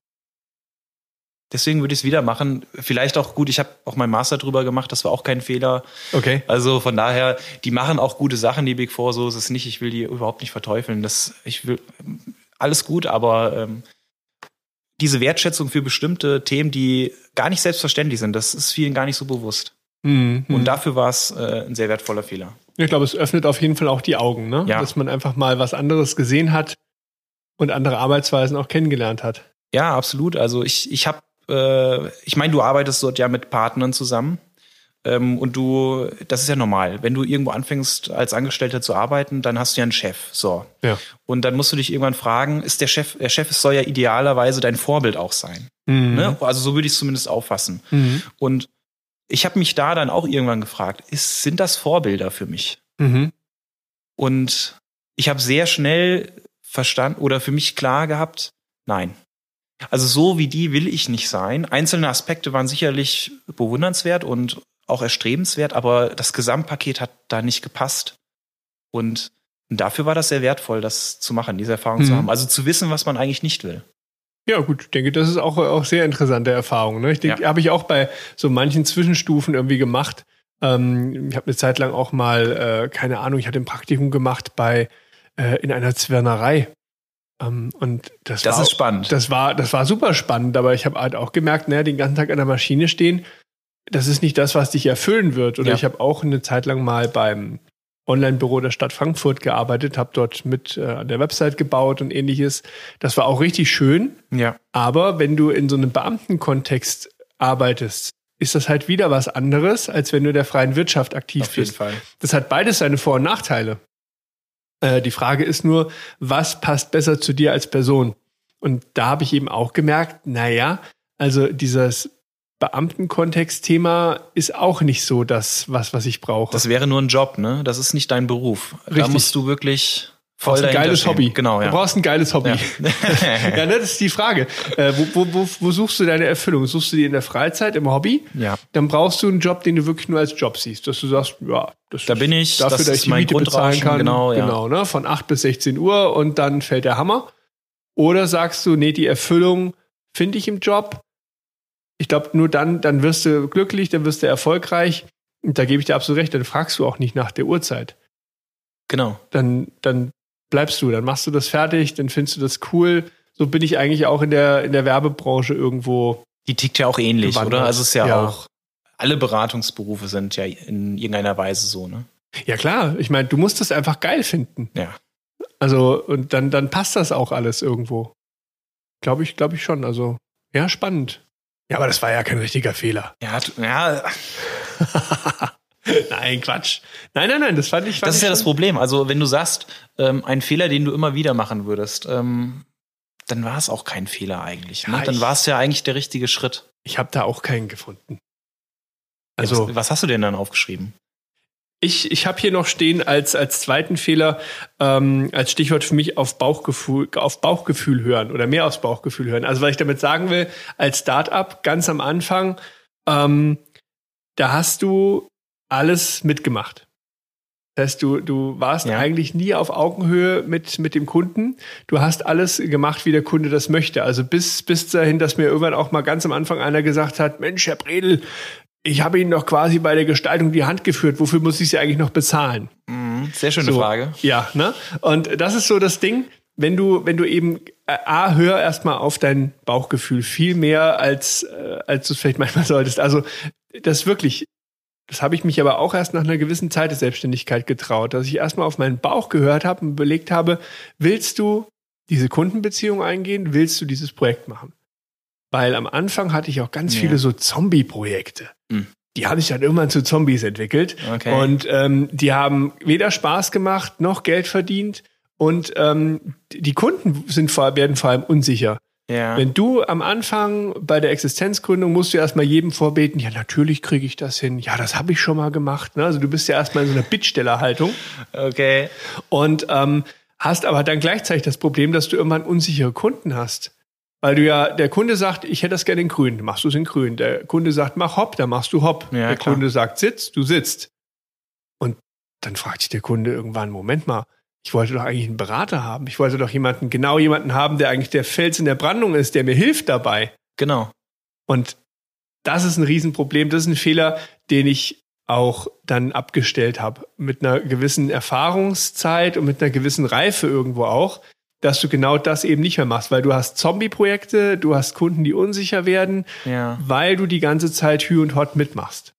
Deswegen würde ich es wieder machen. Vielleicht auch gut, ich habe auch meinen Master drüber gemacht, das war auch kein Fehler. Okay. Also von daher, die machen auch gute Sachen, die Big Four, so ist es nicht. Ich will die überhaupt nicht verteufeln. Das, ich will alles gut, aber ähm, diese Wertschätzung für bestimmte Themen, die gar nicht selbstverständlich sind, das ist vielen gar nicht so bewusst. Mhm. Und dafür war es äh, ein sehr wertvoller Fehler. Ich glaube, es öffnet auf jeden Fall auch die Augen, ne? Ja. Dass man einfach mal was anderes gesehen hat und andere Arbeitsweisen auch kennengelernt hat. Ja, absolut. Also ich, ich habe, äh, ich meine, du arbeitest dort ja mit Partnern zusammen. Ähm, und du, das ist ja normal. Wenn du irgendwo anfängst, als Angestellter zu arbeiten, dann hast du ja einen Chef. So. Ja. Und dann musst du dich irgendwann fragen, ist der Chef, der Chef soll ja idealerweise dein Vorbild auch sein. Mhm. Ne? Also so würde ich es zumindest auffassen. Mhm. Und ich habe mich da dann auch irgendwann gefragt, ist, sind das Vorbilder für mich? Mhm. Und ich habe sehr schnell verstanden oder für mich klar gehabt, nein. Also so wie die will ich nicht sein. Einzelne Aspekte waren sicherlich bewundernswert und auch erstrebenswert, aber das Gesamtpaket hat da nicht gepasst. Und dafür war das sehr wertvoll, das zu machen, diese Erfahrung zu Mhm. haben. Also zu wissen, was man eigentlich nicht will. Ja, gut, ich denke, das ist auch, auch sehr interessante Erfahrung. Ne? Ich denke, Ja. habe ich auch bei so manchen Zwischenstufen irgendwie gemacht. Ähm, ich habe eine Zeit lang auch mal, äh, keine Ahnung, ich hatte ein Praktikum gemacht bei äh, in einer Zwirnerei. Ähm, und das, Das war, ist spannend. Das war, das war super spannend, aber ich habe halt auch gemerkt, naja, den ganzen Tag an der Maschine stehen, das ist nicht das, was dich erfüllen wird. Oder Ja. ich habe auch eine Zeit lang mal beim Online-Büro der Stadt Frankfurt gearbeitet, habe dort mit äh, an der Website gebaut und ähnliches. Das war auch richtig schön. ja. Aber wenn du in so einem Beamtenkontext arbeitest, ist das halt wieder was anderes, als wenn du in der freien Wirtschaft aktiv Auf jeden bist. Fall. Das hat beides seine Vor- und Nachteile. Äh, die Frage ist nur, was passt besser zu dir als Person? Und da habe ich eben auch gemerkt, naja, also dieses Beamtenkontext-Thema ist auch nicht so das, was, was ich brauche. Das wäre nur ein Job, ne? Das ist nicht dein Beruf. Da Richtig. musst du wirklich voll ein geiles stehen. Hobby. Genau, Du ja. brauchst ein geiles Hobby. Ja. Ja, ne, das ist die Frage. Äh, wo, wo, wo, wo suchst du deine Erfüllung? Suchst du die in der Freizeit, im Hobby? ja. Dann brauchst du einen Job, den du wirklich nur als Job siehst. Dass du sagst, ja, das Da ist bin ich, dafür, das dass ist ich die mein Miete bezahlen kann. genau, ja. genau ne? Von 8 bis 16 Uhr und dann fällt der Hammer. Oder sagst du, nee, die Erfüllung finde ich im Job. Ich glaube, nur dann, dann wirst du glücklich, dann wirst du erfolgreich. Und da gebe ich dir absolut recht, dann fragst du auch nicht nach der Uhrzeit. Genau. Dann, dann bleibst du, dann machst du das fertig, dann findest du das cool. So bin ich eigentlich auch in der, in der Werbebranche irgendwo. Die tickt ja auch ähnlich, Gewandert. oder? Also es ist ja, Ja. auch, alle Beratungsberufe sind ja in irgendeiner Weise so, ne? Ja klar, ich meine, du musst es einfach geil finden. Ja. Also, und dann, dann passt das auch alles irgendwo. Glaube ich, glaube ich schon. Also, ja, spannend. Ja, aber das war ja kein richtiger Fehler. Ja, ja nein, Quatsch. Nein, nein, nein, das fand ich. Fand das ist ja das Problem. Also wenn du sagst, ähm, ein Fehler, den du immer wieder machen würdest, ähm, dann war es auch kein Fehler eigentlich. Ne? Ja, Dann war es ja eigentlich der richtige Schritt. Ich habe da auch keinen gefunden. Also, Also, was, was hast du denn dann aufgeschrieben? Ich, ich habe hier noch stehen als, als zweiten Fehler, ähm, als Stichwort für mich auf Bauchgefühl, auf Bauchgefühl hören oder mehr aufs Bauchgefühl hören. Also, was ich damit sagen will, als Startup ganz am Anfang, ähm, da hast du alles mitgemacht. Das heißt, du, du warst Ja. eigentlich nie auf Augenhöhe mit, mit dem Kunden. Du hast alles gemacht, wie der Kunde das möchte. Also bis, bis dahin, dass mir irgendwann auch mal ganz am Anfang einer gesagt hat, Mensch, Herr Bredel, ich habe Ihnen doch quasi bei der Gestaltung die Hand geführt. Wofür muss ich Sie eigentlich noch bezahlen? Mhm, sehr schöne So. Frage. Ja, ne? Und das ist so das Ding, wenn du, wenn du eben äh, A, hör erstmal auf dein Bauchgefühl viel mehr, als, äh, als du es vielleicht manchmal solltest. Also, das wirklich, das habe ich mich aber auch erst nach einer gewissen Zeit der Selbstständigkeit getraut, dass ich erstmal auf meinen Bauch gehört habe und überlegt habe, willst du diese Kundenbeziehung eingehen, willst du dieses Projekt machen? Weil am Anfang hatte ich auch ganz Ja. viele so Zombie-Projekte. Hm. Die haben sich dann irgendwann zu Zombies entwickelt. Okay. Und ähm, die haben weder Spaß gemacht noch Geld verdient. Und ähm, die Kunden sind vor, werden vor allem unsicher. ja. Wenn du am Anfang bei der Existenzgründung musst du erstmal jedem vorbeten, ja, natürlich kriege ich das hin. Ja, das habe ich schon mal gemacht. Ne? Also du bist ja erstmal in so einer Bittstellerhaltung Okay. und ähm, hast aber dann gleichzeitig das Problem, dass du irgendwann unsichere Kunden hast. Weil du ja, der Kunde sagt, ich hätte das gerne in grün, machst du es in grün. Der Kunde sagt, mach hopp, dann machst du hopp. Ja, der klar. Kunde sagt, sitz, du sitzt. Und dann fragt sich der Kunde irgendwann, Moment mal, ich wollte doch eigentlich einen Berater haben. Ich wollte doch jemanden, genau jemanden haben, der eigentlich der Fels in der Brandung ist, der mir hilft dabei. Genau. Und das ist ein Riesenproblem. Das ist ein Fehler, den ich auch dann abgestellt habe. Mit einer gewissen Erfahrungszeit und mit einer gewissen Reife irgendwo auch, dass du genau das eben nicht mehr machst, weil du hast Zombie-Projekte, du hast Kunden, die unsicher werden, Ja. weil du die ganze Zeit Hü und Hot mitmachst.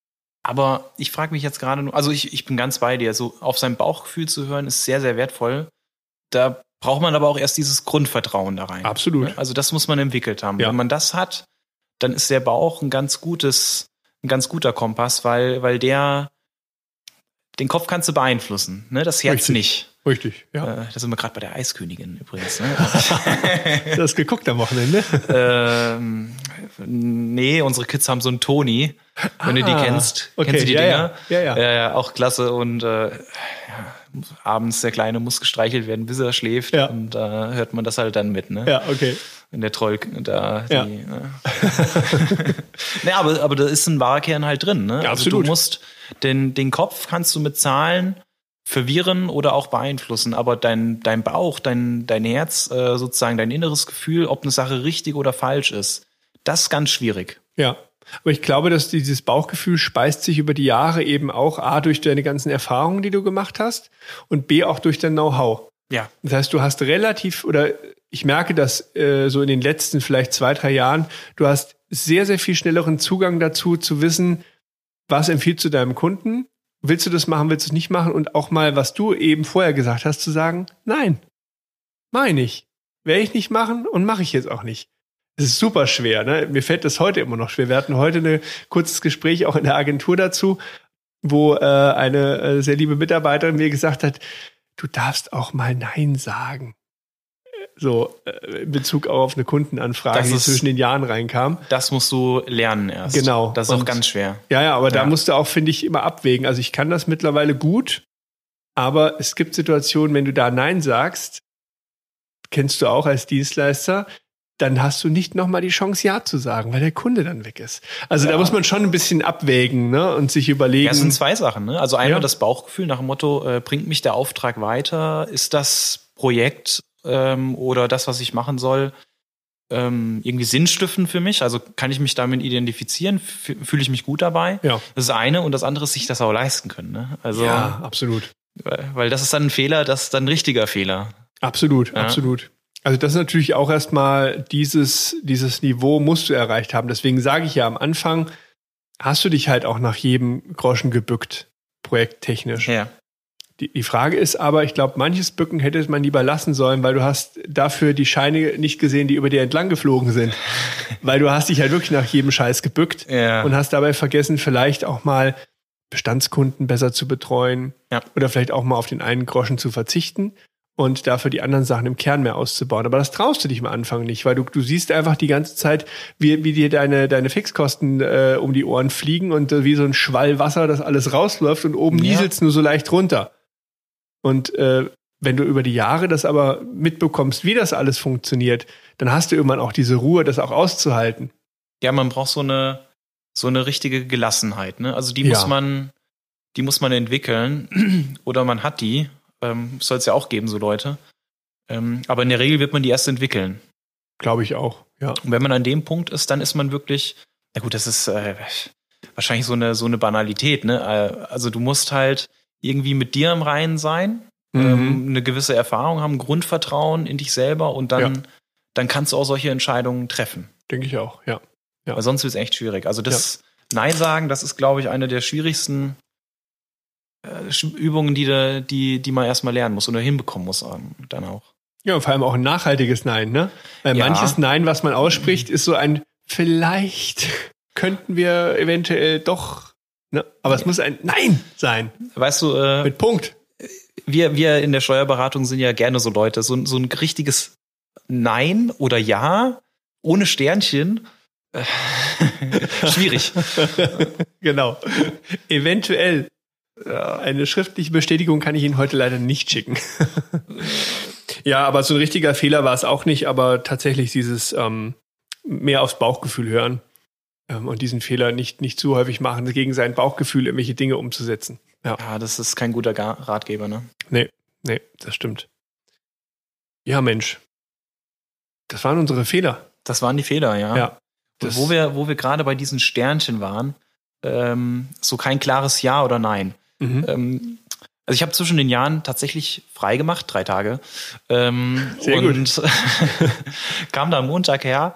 Aber ich frage mich jetzt gerade nur, also ich, ich bin ganz bei dir, so auf sein Bauchgefühl zu hören, ist sehr, sehr wertvoll. Da braucht man aber auch erst dieses Grundvertrauen da rein. Absolut. Also das muss man entwickelt haben. Ja. Wenn man das hat, dann ist der Bauch ein ganz gutes ein ganz guter Kompass, weil, weil der den Kopf kannst du beeinflussen, ne? Das Herz Richtig. nicht. Richtig, ja. Äh, da sind wir gerade bei der Eiskönigin übrigens. Ne? Du hast geguckt am Wochenende. ähm, nee, unsere Kids haben so einen Toni, wenn du die Ah, kennst. okay, Kennst du die ja, Dinger? ja, ja, ja. ja, auch klasse. Und äh, ja, abends der Kleine muss gestreichelt werden, bis er schläft. Ja. Und da hört man das halt dann mit, ne? Ja, okay. Wenn der Troll da Ja. die. Ne? nee, aber, aber da ist ein wahrer Kern halt drin, ne? Ja, also absolut. du musst den, den Kopf kannst du mit Zahlen verwirren oder auch beeinflussen, aber dein, dein Bauch, dein, dein Herz, äh, sozusagen dein inneres Gefühl, ob eine Sache richtig oder falsch ist, das ist ganz schwierig. Ja. Aber ich glaube, dass dieses Bauchgefühl speist sich über die Jahre eben auch A durch deine ganzen Erfahrungen, die du gemacht hast und B auch durch dein Know-how. Ja. Das heißt, du hast relativ, oder ich merke das äh, so in den letzten vielleicht zwei, drei Jahren, du hast sehr, sehr viel schnelleren Zugang dazu, zu wissen, was empfiehlst du deinem Kunden? Willst du das machen, willst du es nicht machen? Und auch mal, was du eben vorher gesagt hast, zu sagen, nein, meine ich. Werde ich nicht machen und mache ich jetzt auch nicht. Es ist super schwer. Ne? Mir fällt das heute immer noch schwer. Wir hatten heute ein kurzes Gespräch auch in der Agentur dazu, wo äh, eine äh, sehr liebe Mitarbeiterin mir gesagt hat, du darfst auch mal Nein sagen. So äh, in Bezug auch auf eine Kundenanfrage, Das die ist- zwischen den Jahren reinkam. Das musst du lernen erst. Genau. Das ist auch Und- ganz schwer. Ja, ja, aber da Ja. musst du auch, finde ich, immer abwägen. Also ich kann das mittlerweile gut, aber es gibt Situationen, wenn du da Nein sagst, kennst du auch als Dienstleister, dann hast du nicht nochmal die Chance, Ja zu sagen, weil der Kunde dann weg ist. Also da Ja. muss man schon ein bisschen abwägen ne? und sich überlegen. Ja, es sind zwei Sachen. Ne? Also einmal Ja. das Bauchgefühl nach dem Motto, äh, bringt mich der Auftrag weiter? Ist das Projekt ähm, oder das, was ich machen soll, ähm, irgendwie sinnstiftend für mich? Also kann ich mich damit identifizieren? Fühle ich mich gut dabei? ja. Das ist eine und das andere ist, sich das auch leisten können. Ne? Also, ja, absolut. weil weil das ist dann ein Fehler, das ist dann ein richtiger Fehler. Absolut, Ja. absolut. Also das ist natürlich auch erstmal dieses, dieses Niveau musst du erreicht haben. Deswegen sage ich ja am Anfang, hast du dich halt auch nach jedem Groschen gebückt, projekttechnisch. Ja. Die, die Frage ist aber, ich glaube, manches Bücken hätte man lieber lassen sollen, weil du hast dafür die Scheine nicht gesehen, die über dir entlang geflogen sind. weil du hast dich halt wirklich nach jedem Scheiß gebückt Ja. und hast dabei vergessen, vielleicht auch mal Bestandskunden besser zu betreuen Ja. oder vielleicht auch mal auf den einen Groschen zu verzichten und dafür die anderen Sachen im Kern mehr auszubauen. Aber das traust du dich am Anfang nicht, weil du, du siehst einfach die ganze Zeit, wie, wie dir deine, deine Fixkosten äh, um die Ohren fliegen und äh, wie so ein Schwall Wasser das alles rausläuft und oben Ja. nieselt's nur so leicht runter. Und äh, wenn du über die Jahre das aber mitbekommst, wie das alles funktioniert, dann hast du irgendwann auch diese Ruhe, das auch auszuhalten. Ja, man braucht so eine, so eine richtige Gelassenheit. Ne? Also die Ja. muss man, die muss man entwickeln oder man hat die. Ähm, Soll es ja auch geben, so Leute. Ähm, aber in der Regel wird man die erst entwickeln. Glaube ich auch, ja. Und wenn man an dem Punkt ist, dann ist man wirklich, na gut, das ist äh, wahrscheinlich so eine, so eine Banalität. Ne? Äh, Also du musst halt irgendwie mit dir im Reinen sein, Mhm. ähm, eine gewisse Erfahrung haben, Grundvertrauen in dich selber und dann, Ja. dann kannst du auch solche Entscheidungen treffen. Denke ich auch, ja. Ja. Weil sonst wird es echt schwierig. Also das Nein sagen, das ist, glaube ich, eine der schwierigsten äh, Übungen, die, da- die, die man erstmal lernen muss oder hinbekommen muss ähm, dann auch. Ja, und vor allem auch ein nachhaltiges Nein, ne? Weil Ja. manches Nein, was man ausspricht, ist so ein vielleicht könnten wir eventuell doch, ne? Aber es muss ein Nein sein. Weißt du, äh, Mit Punkt. wir, wir in der Steuerberatung sind ja gerne so Leute, so, so ein richtiges Nein oder Ja ohne Sternchen. äh, Schwierig. genau. Eventuell. Eine schriftliche Bestätigung kann ich Ihnen heute leider nicht schicken. ja, aber so ein richtiger Fehler war es auch nicht, aber tatsächlich dieses ähm, mehr aufs Bauchgefühl hören und diesen Fehler nicht, nicht zu häufig machen, gegen sein Bauchgefühl irgendwelche Dinge umzusetzen. Ja. Ja, das ist kein guter Ratgeber, ne? Nee, nee, das stimmt. Ja, Mensch. Das waren unsere Fehler. Das waren die Fehler, ja. Ja. Und wo wir, wo wir gerade bei diesen Sternchen waren, ähm, so kein klares Ja oder Nein. Mhm. Ähm, also ich habe zwischen den Jahren tatsächlich frei gemacht, drei Tage. Ähm, Sehr und kam da am Montag her.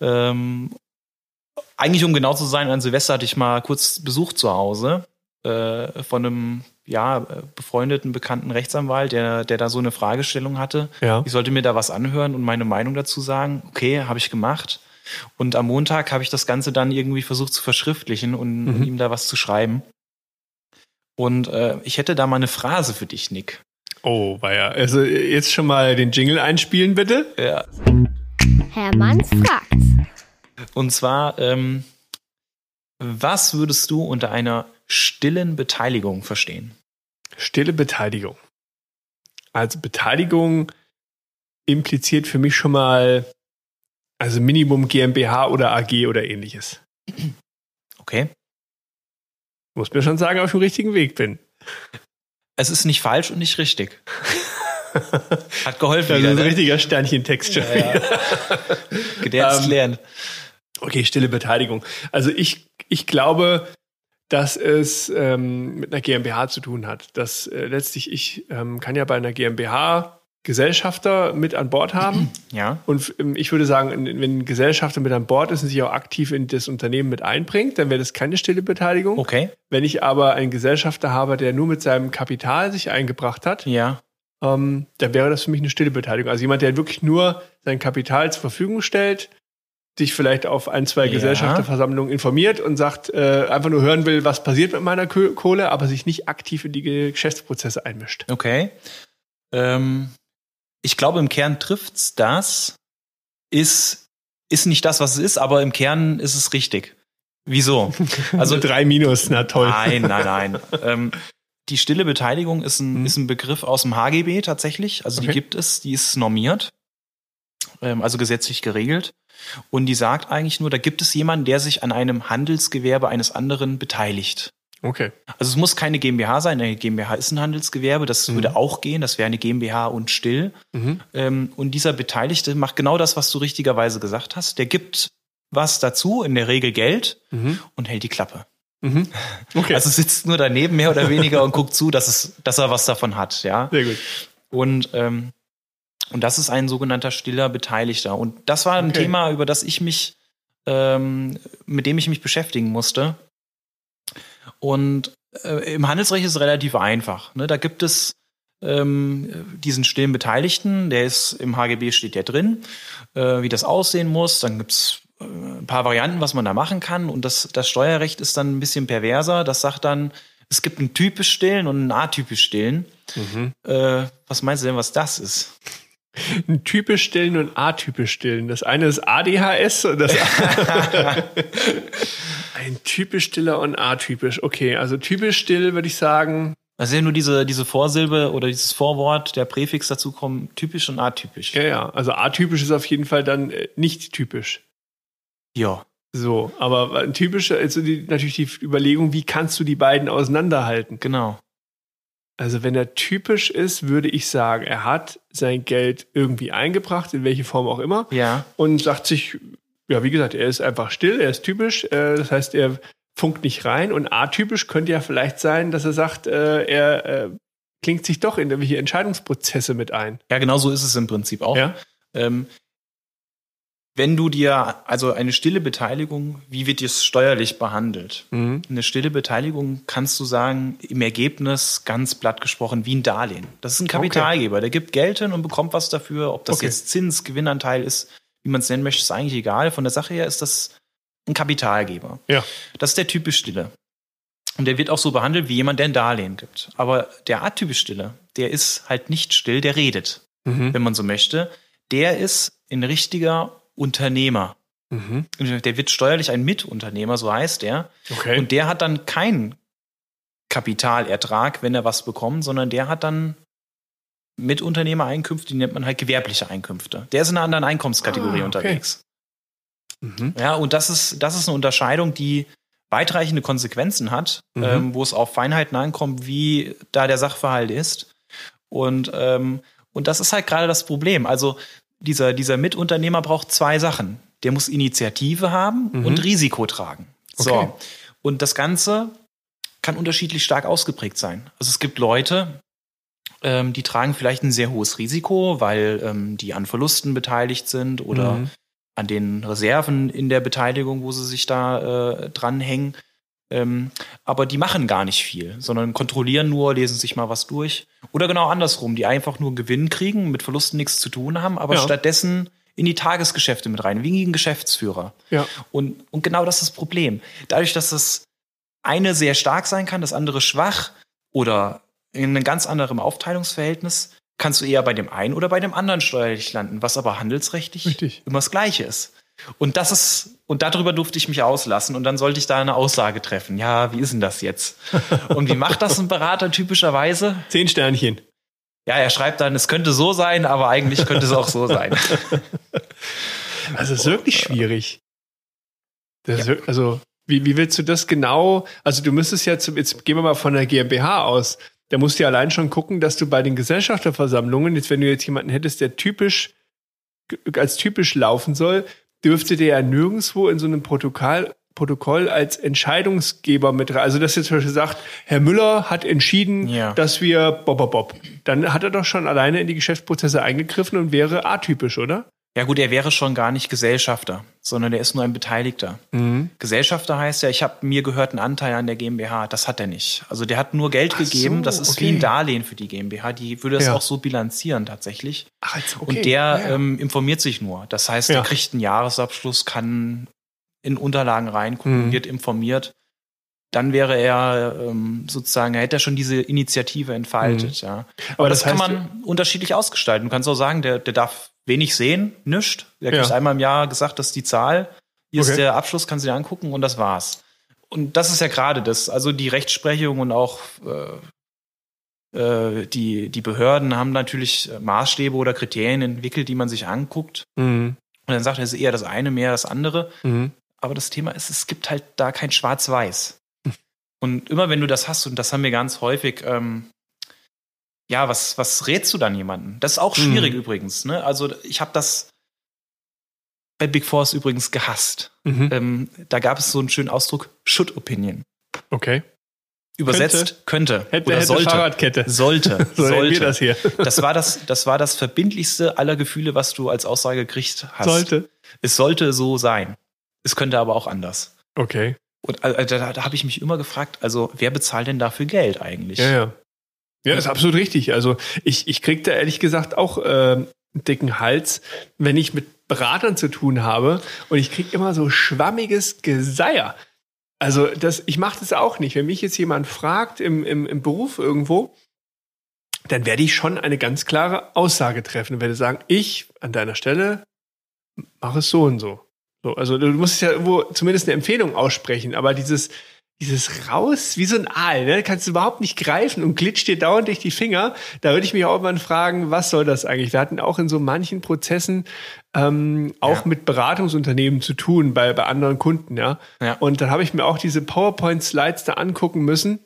Ähm, eigentlich, um genau zu sein, an Silvester hatte ich mal kurz Besuch zu Hause äh, von einem ja, befreundeten, bekannten Rechtsanwalt, der, der da so eine Fragestellung hatte. Ja. Ich sollte mir da was anhören und meine Meinung dazu sagen. Okay, habe ich gemacht. Und am Montag habe ich das Ganze dann irgendwie versucht zu verschriftlichen und, mhm. und ihm da was zu schreiben. Und äh, ich hätte da mal eine Phrase für dich, Nick. Oh, war ja. Also jetzt schon mal den Jingle einspielen, bitte. Ja. Hermanns fragt. Und zwar, ähm, was würdest du unter einer stillen Beteiligung verstehen? Stille Beteiligung. Also Beteiligung impliziert für mich schon mal, also Minimum GmbH oder AG oder ähnliches. Okay. Muss mir schon sagen, ob ich auf dem richtigen Weg bin. Es ist nicht falsch und nicht richtig. Hat geholfen. Das wieder, ist ein ne? richtiger Sternchen-Text schon. Ja, ja. Gedärzt Ähm, lernen. Okay, stille Beteiligung. Also ich, ich glaube, dass es ähm, mit einer GmbH zu tun hat. Dass äh, letztlich ich ähm, kann ja bei einer GmbH Gesellschafter mit an Bord haben. Ja. Und ähm, ich würde sagen, wenn ein Gesellschafter mit an Bord ist und sich auch aktiv in das Unternehmen mit einbringt, dann wäre das keine stille Beteiligung. Okay. Wenn ich aber einen Gesellschafter habe, der nur mit seinem Kapital sich eingebracht hat, Ja. ähm, dann wäre das für mich eine stille Beteiligung. Also jemand, der wirklich nur sein Kapital zur Verfügung stellt, sich vielleicht auf ein, zwei Ja. Gesellschafterversammlungen informiert und sagt, äh, einfach nur hören will, was passiert mit meiner Kohle, aber sich nicht aktiv in die Ge- Geschäftsprozesse einmischt. Okay. Ähm, ich glaube, im Kern trifft's das. Ist, ist nicht das, was es ist, aber im Kern ist es richtig. Wieso? Also drei Minus, na toll. Nein, nein, nein. ähm, die stille Beteiligung ist ein, Mhm. ist ein Begriff aus dem HGB tatsächlich. Also die Okay. gibt es, die ist normiert, also gesetzlich geregelt. Und die sagt eigentlich nur, da gibt es jemanden, der sich an einem Handelsgewerbe eines anderen beteiligt. Okay. Also es muss keine GmbH sein. Eine GmbH ist ein Handelsgewerbe, das Mhm. würde auch gehen. Das wäre eine GmbH und still. Mhm. Ähm, und dieser Beteiligte macht genau das, was du richtigerweise gesagt hast. Der gibt was dazu, in der Regel Geld, Mhm. und hält die Klappe. Mhm. Okay. Also sitzt nur daneben mehr oder weniger und guckt zu, dass, es, dass er was davon hat, ja. Sehr gut. Und, ähm, und das ist ein sogenannter stiller Beteiligter. Und das war ein Okay. Thema, über das ich mich, ähm, mit dem ich mich beschäftigen musste. Und äh, im Handelsrecht ist es relativ einfach. Ne? Da gibt es ähm, diesen stillen Beteiligten, der ist im HGB steht der drin, äh, wie das aussehen muss. Dann gibt's äh, ein paar Varianten, was man da machen kann. Und das, das Steuerrecht ist dann ein bisschen perverser. Das sagt dann, es gibt einen typisch stillen und einen atypisch stillen. Mhm. Äh, was meinst du denn, was das ist? Ein typisch stillen und atypisch stillen. Das eine ist ADHS und das ein typisch stiller und atypisch. Okay, also typisch still würde ich sagen. Also nur diese, diese Vorsilbe oder dieses Vorwort, der Präfix dazu kommen, typisch und atypisch. Ja, ja. Also atypisch ist auf jeden Fall dann äh, nicht typisch. Ja. So, aber ein typischer, also die, natürlich die Überlegung, wie kannst du die beiden auseinanderhalten? Genau. Also wenn er typisch ist, würde ich sagen, er hat sein Geld irgendwie eingebracht, in welche Form auch immer, Ja. und sagt sich, ja, wie gesagt, er ist einfach still, er ist typisch, äh, das heißt, er funkt nicht rein. Und atypisch könnte ja vielleicht sein, dass er sagt, äh, er äh, klingt sich doch in irgendwelche Entscheidungsprozesse mit ein. Ja, genau so ist es im Prinzip auch. Ja? Ähm, wenn du dir, also eine stille Beteiligung, wie wird es steuerlich behandelt? Mhm. Eine stille Beteiligung kannst du sagen, im Ergebnis ganz platt gesprochen wie ein Darlehen. Das ist ein Kapitalgeber, der gibt Geld hin und bekommt was dafür. Ob das Okay. jetzt Zins, Gewinnanteil ist, wie man es nennen möchte, ist eigentlich egal. Von der Sache her ist das ein Kapitalgeber. Ja. Das ist der typisch Stille. Und der wird auch so behandelt wie jemand, der ein Darlehen gibt. Aber der atypisch Stille, der ist halt nicht still, der redet, Mhm. wenn man so möchte. Der ist ein richtiger Unternehmer. Mhm. Der wird steuerlich ein Mitunternehmer, so heißt der. Okay. Und der hat dann keinen Kapitalertrag, wenn er was bekommt, sondern der hat dann Mitunternehmereinkünfte, die nennt man halt gewerbliche Einkünfte. Der ist in einer anderen Einkommenskategorie Ah, okay. unterwegs. mhm. Ja, und das ist, das ist eine Unterscheidung, die weitreichende Konsequenzen hat, Mhm. ähm, wo es auf Feinheiten ankommt, wie da der Sachverhalt ist. Und, ähm, und das ist halt gerade das Problem. Also dieser, dieser Mitunternehmer braucht zwei Sachen. Der muss Initiative haben Mhm. und Risiko tragen. So. Okay. Und das Ganze kann unterschiedlich stark ausgeprägt sein. Also es gibt Leute, ähm, die tragen vielleicht ein sehr hohes Risiko, weil ähm, die an Verlusten beteiligt sind oder Mhm. an den Reserven in der Beteiligung, wo sie sich da äh, dranhängen. Ähm, aber die machen gar nicht viel, sondern kontrollieren nur, lesen sich mal was durch. Oder genau andersrum, die einfach nur Gewinn kriegen, mit Verlusten nichts zu tun haben, aber Ja. stattdessen in die Tagesgeschäfte mit rein, wie ein Geschäftsführer. Ja. Und, und genau das ist das Problem. Dadurch, dass das eine sehr stark sein kann, das andere schwach oder in einem ganz anderen Aufteilungsverhältnis, kannst du eher bei dem einen oder bei dem anderen steuerlich landen, was aber handelsrechtlich Richtig. immer das Gleiche ist. Und das ist, und darüber durfte ich mich auslassen und dann sollte ich da eine Aussage treffen. Ja, wie ist denn das jetzt? Und wie macht das ein Berater typischerweise? Zehn Sternchen. Ja, er schreibt dann, es könnte so sein, aber eigentlich könnte es auch so sein. Also es ist wirklich schwierig. Das ist, wir- also, wie, wie willst du das genau? Also, du müsstest ja, zum, jetzt gehen wir mal von der GmbH aus. Da musst du ja allein schon gucken, dass du bei den Gesellschafterversammlungen, jetzt wenn du jetzt jemanden hättest, der typisch als typisch laufen soll, dürfte der ja nirgendwo in so einem Protokoll, Protokoll als Entscheidungsgeber mit rein. Also, dass jetzt zum Beispiel sagt, Herr Müller hat entschieden, Ja. dass wir Bob, Bob, Bob. Dann hat er doch schon alleine in die Geschäftsprozesse eingegriffen und wäre atypisch, oder? Ja gut, er wäre schon gar nicht Gesellschafter, sondern er ist nur ein Beteiligter. Mhm. Gesellschafter heißt ja, ich habe mir gehört einen Anteil an der GmbH. Das hat er nicht. Also der hat nur Geld Ach gegeben. so, das ist okay. wie ein Darlehen für die GmbH. Die würde das Ja. auch so bilanzieren tatsächlich. Ach, jetzt, okay. Und der Ja, ja. ähm, informiert sich nur. Das heißt, Ja. er kriegt einen Jahresabschluss, kann in Unterlagen reingucken, Mhm. wird informiert. Dann wäre er ähm, sozusagen, er hätte er schon diese Initiative entfaltet. Ja. Mhm. Aber das, das kann heißt- man unterschiedlich ausgestalten. Du kannst auch sagen, der, der darf wenig sehen, nischt. Der kriegt Ja. einmal im Jahr gesagt, das ist die Zahl. Hier Okay. ist der Abschluss, kannst du dir angucken und das war's. Und das ist ja gerade das. Also die Rechtsprechung und auch äh, äh, die, die Behörden haben natürlich äh, Maßstäbe oder Kriterien entwickelt, die man sich anguckt. Mhm. Und dann sagt er, es ist eher das eine, mehr das andere. Mhm. Aber das Thema ist, es gibt halt da kein Schwarz-Weiß. Und immer wenn du das hast, und das haben wir ganz häufig, ähm, ja, was, was rätst du dann jemanden? Das ist auch schwierig Mhm. übrigens. Ne? Also ich habe das bei Big Force übrigens gehasst. Mhm. Ähm, da gab es so einen schönen Ausdruck, Should Opinion. Okay. Übersetzt könnte, Hätte, oder hätte sollte. Fahrradkette. Sollte, So sollte. das hier. Das war das, das war das verbindlichste aller Gefühle, was du als Aussage gekriegt hast. Sollte. Es sollte so sein. Es könnte aber auch anders. Okay. Und äh, da, da habe ich mich immer gefragt, also wer bezahlt denn dafür Geld eigentlich? Ja, ja. Ja, ist absolut richtig. Also ich, ich krieg da ehrlich gesagt auch ähm, einen dicken Hals, wenn ich mit Beratern zu tun habe und ich krieg immer so schwammiges Geseier. Also das, ich mache das auch nicht. Wenn mich jetzt jemand fragt im, im, im Beruf irgendwo, dann werde ich schon eine ganz klare Aussage treffen und werde sagen, ich an deiner Stelle mache es so und so. so also du musst ja irgendwo zumindest eine Empfehlung aussprechen, aber dieses, dieses raus, wie so ein Aal, ne? kannst du überhaupt nicht greifen und glitscht dir dauernd durch die Finger. Da würde ich mich auch mal fragen, was soll das eigentlich? Wir hatten auch in so manchen Prozessen ähm, auch Ja. mit Beratungsunternehmen zu tun, bei, bei anderen Kunden, ja. Ja. Und dann habe ich mir auch diese PowerPoint-Slides da angucken müssen.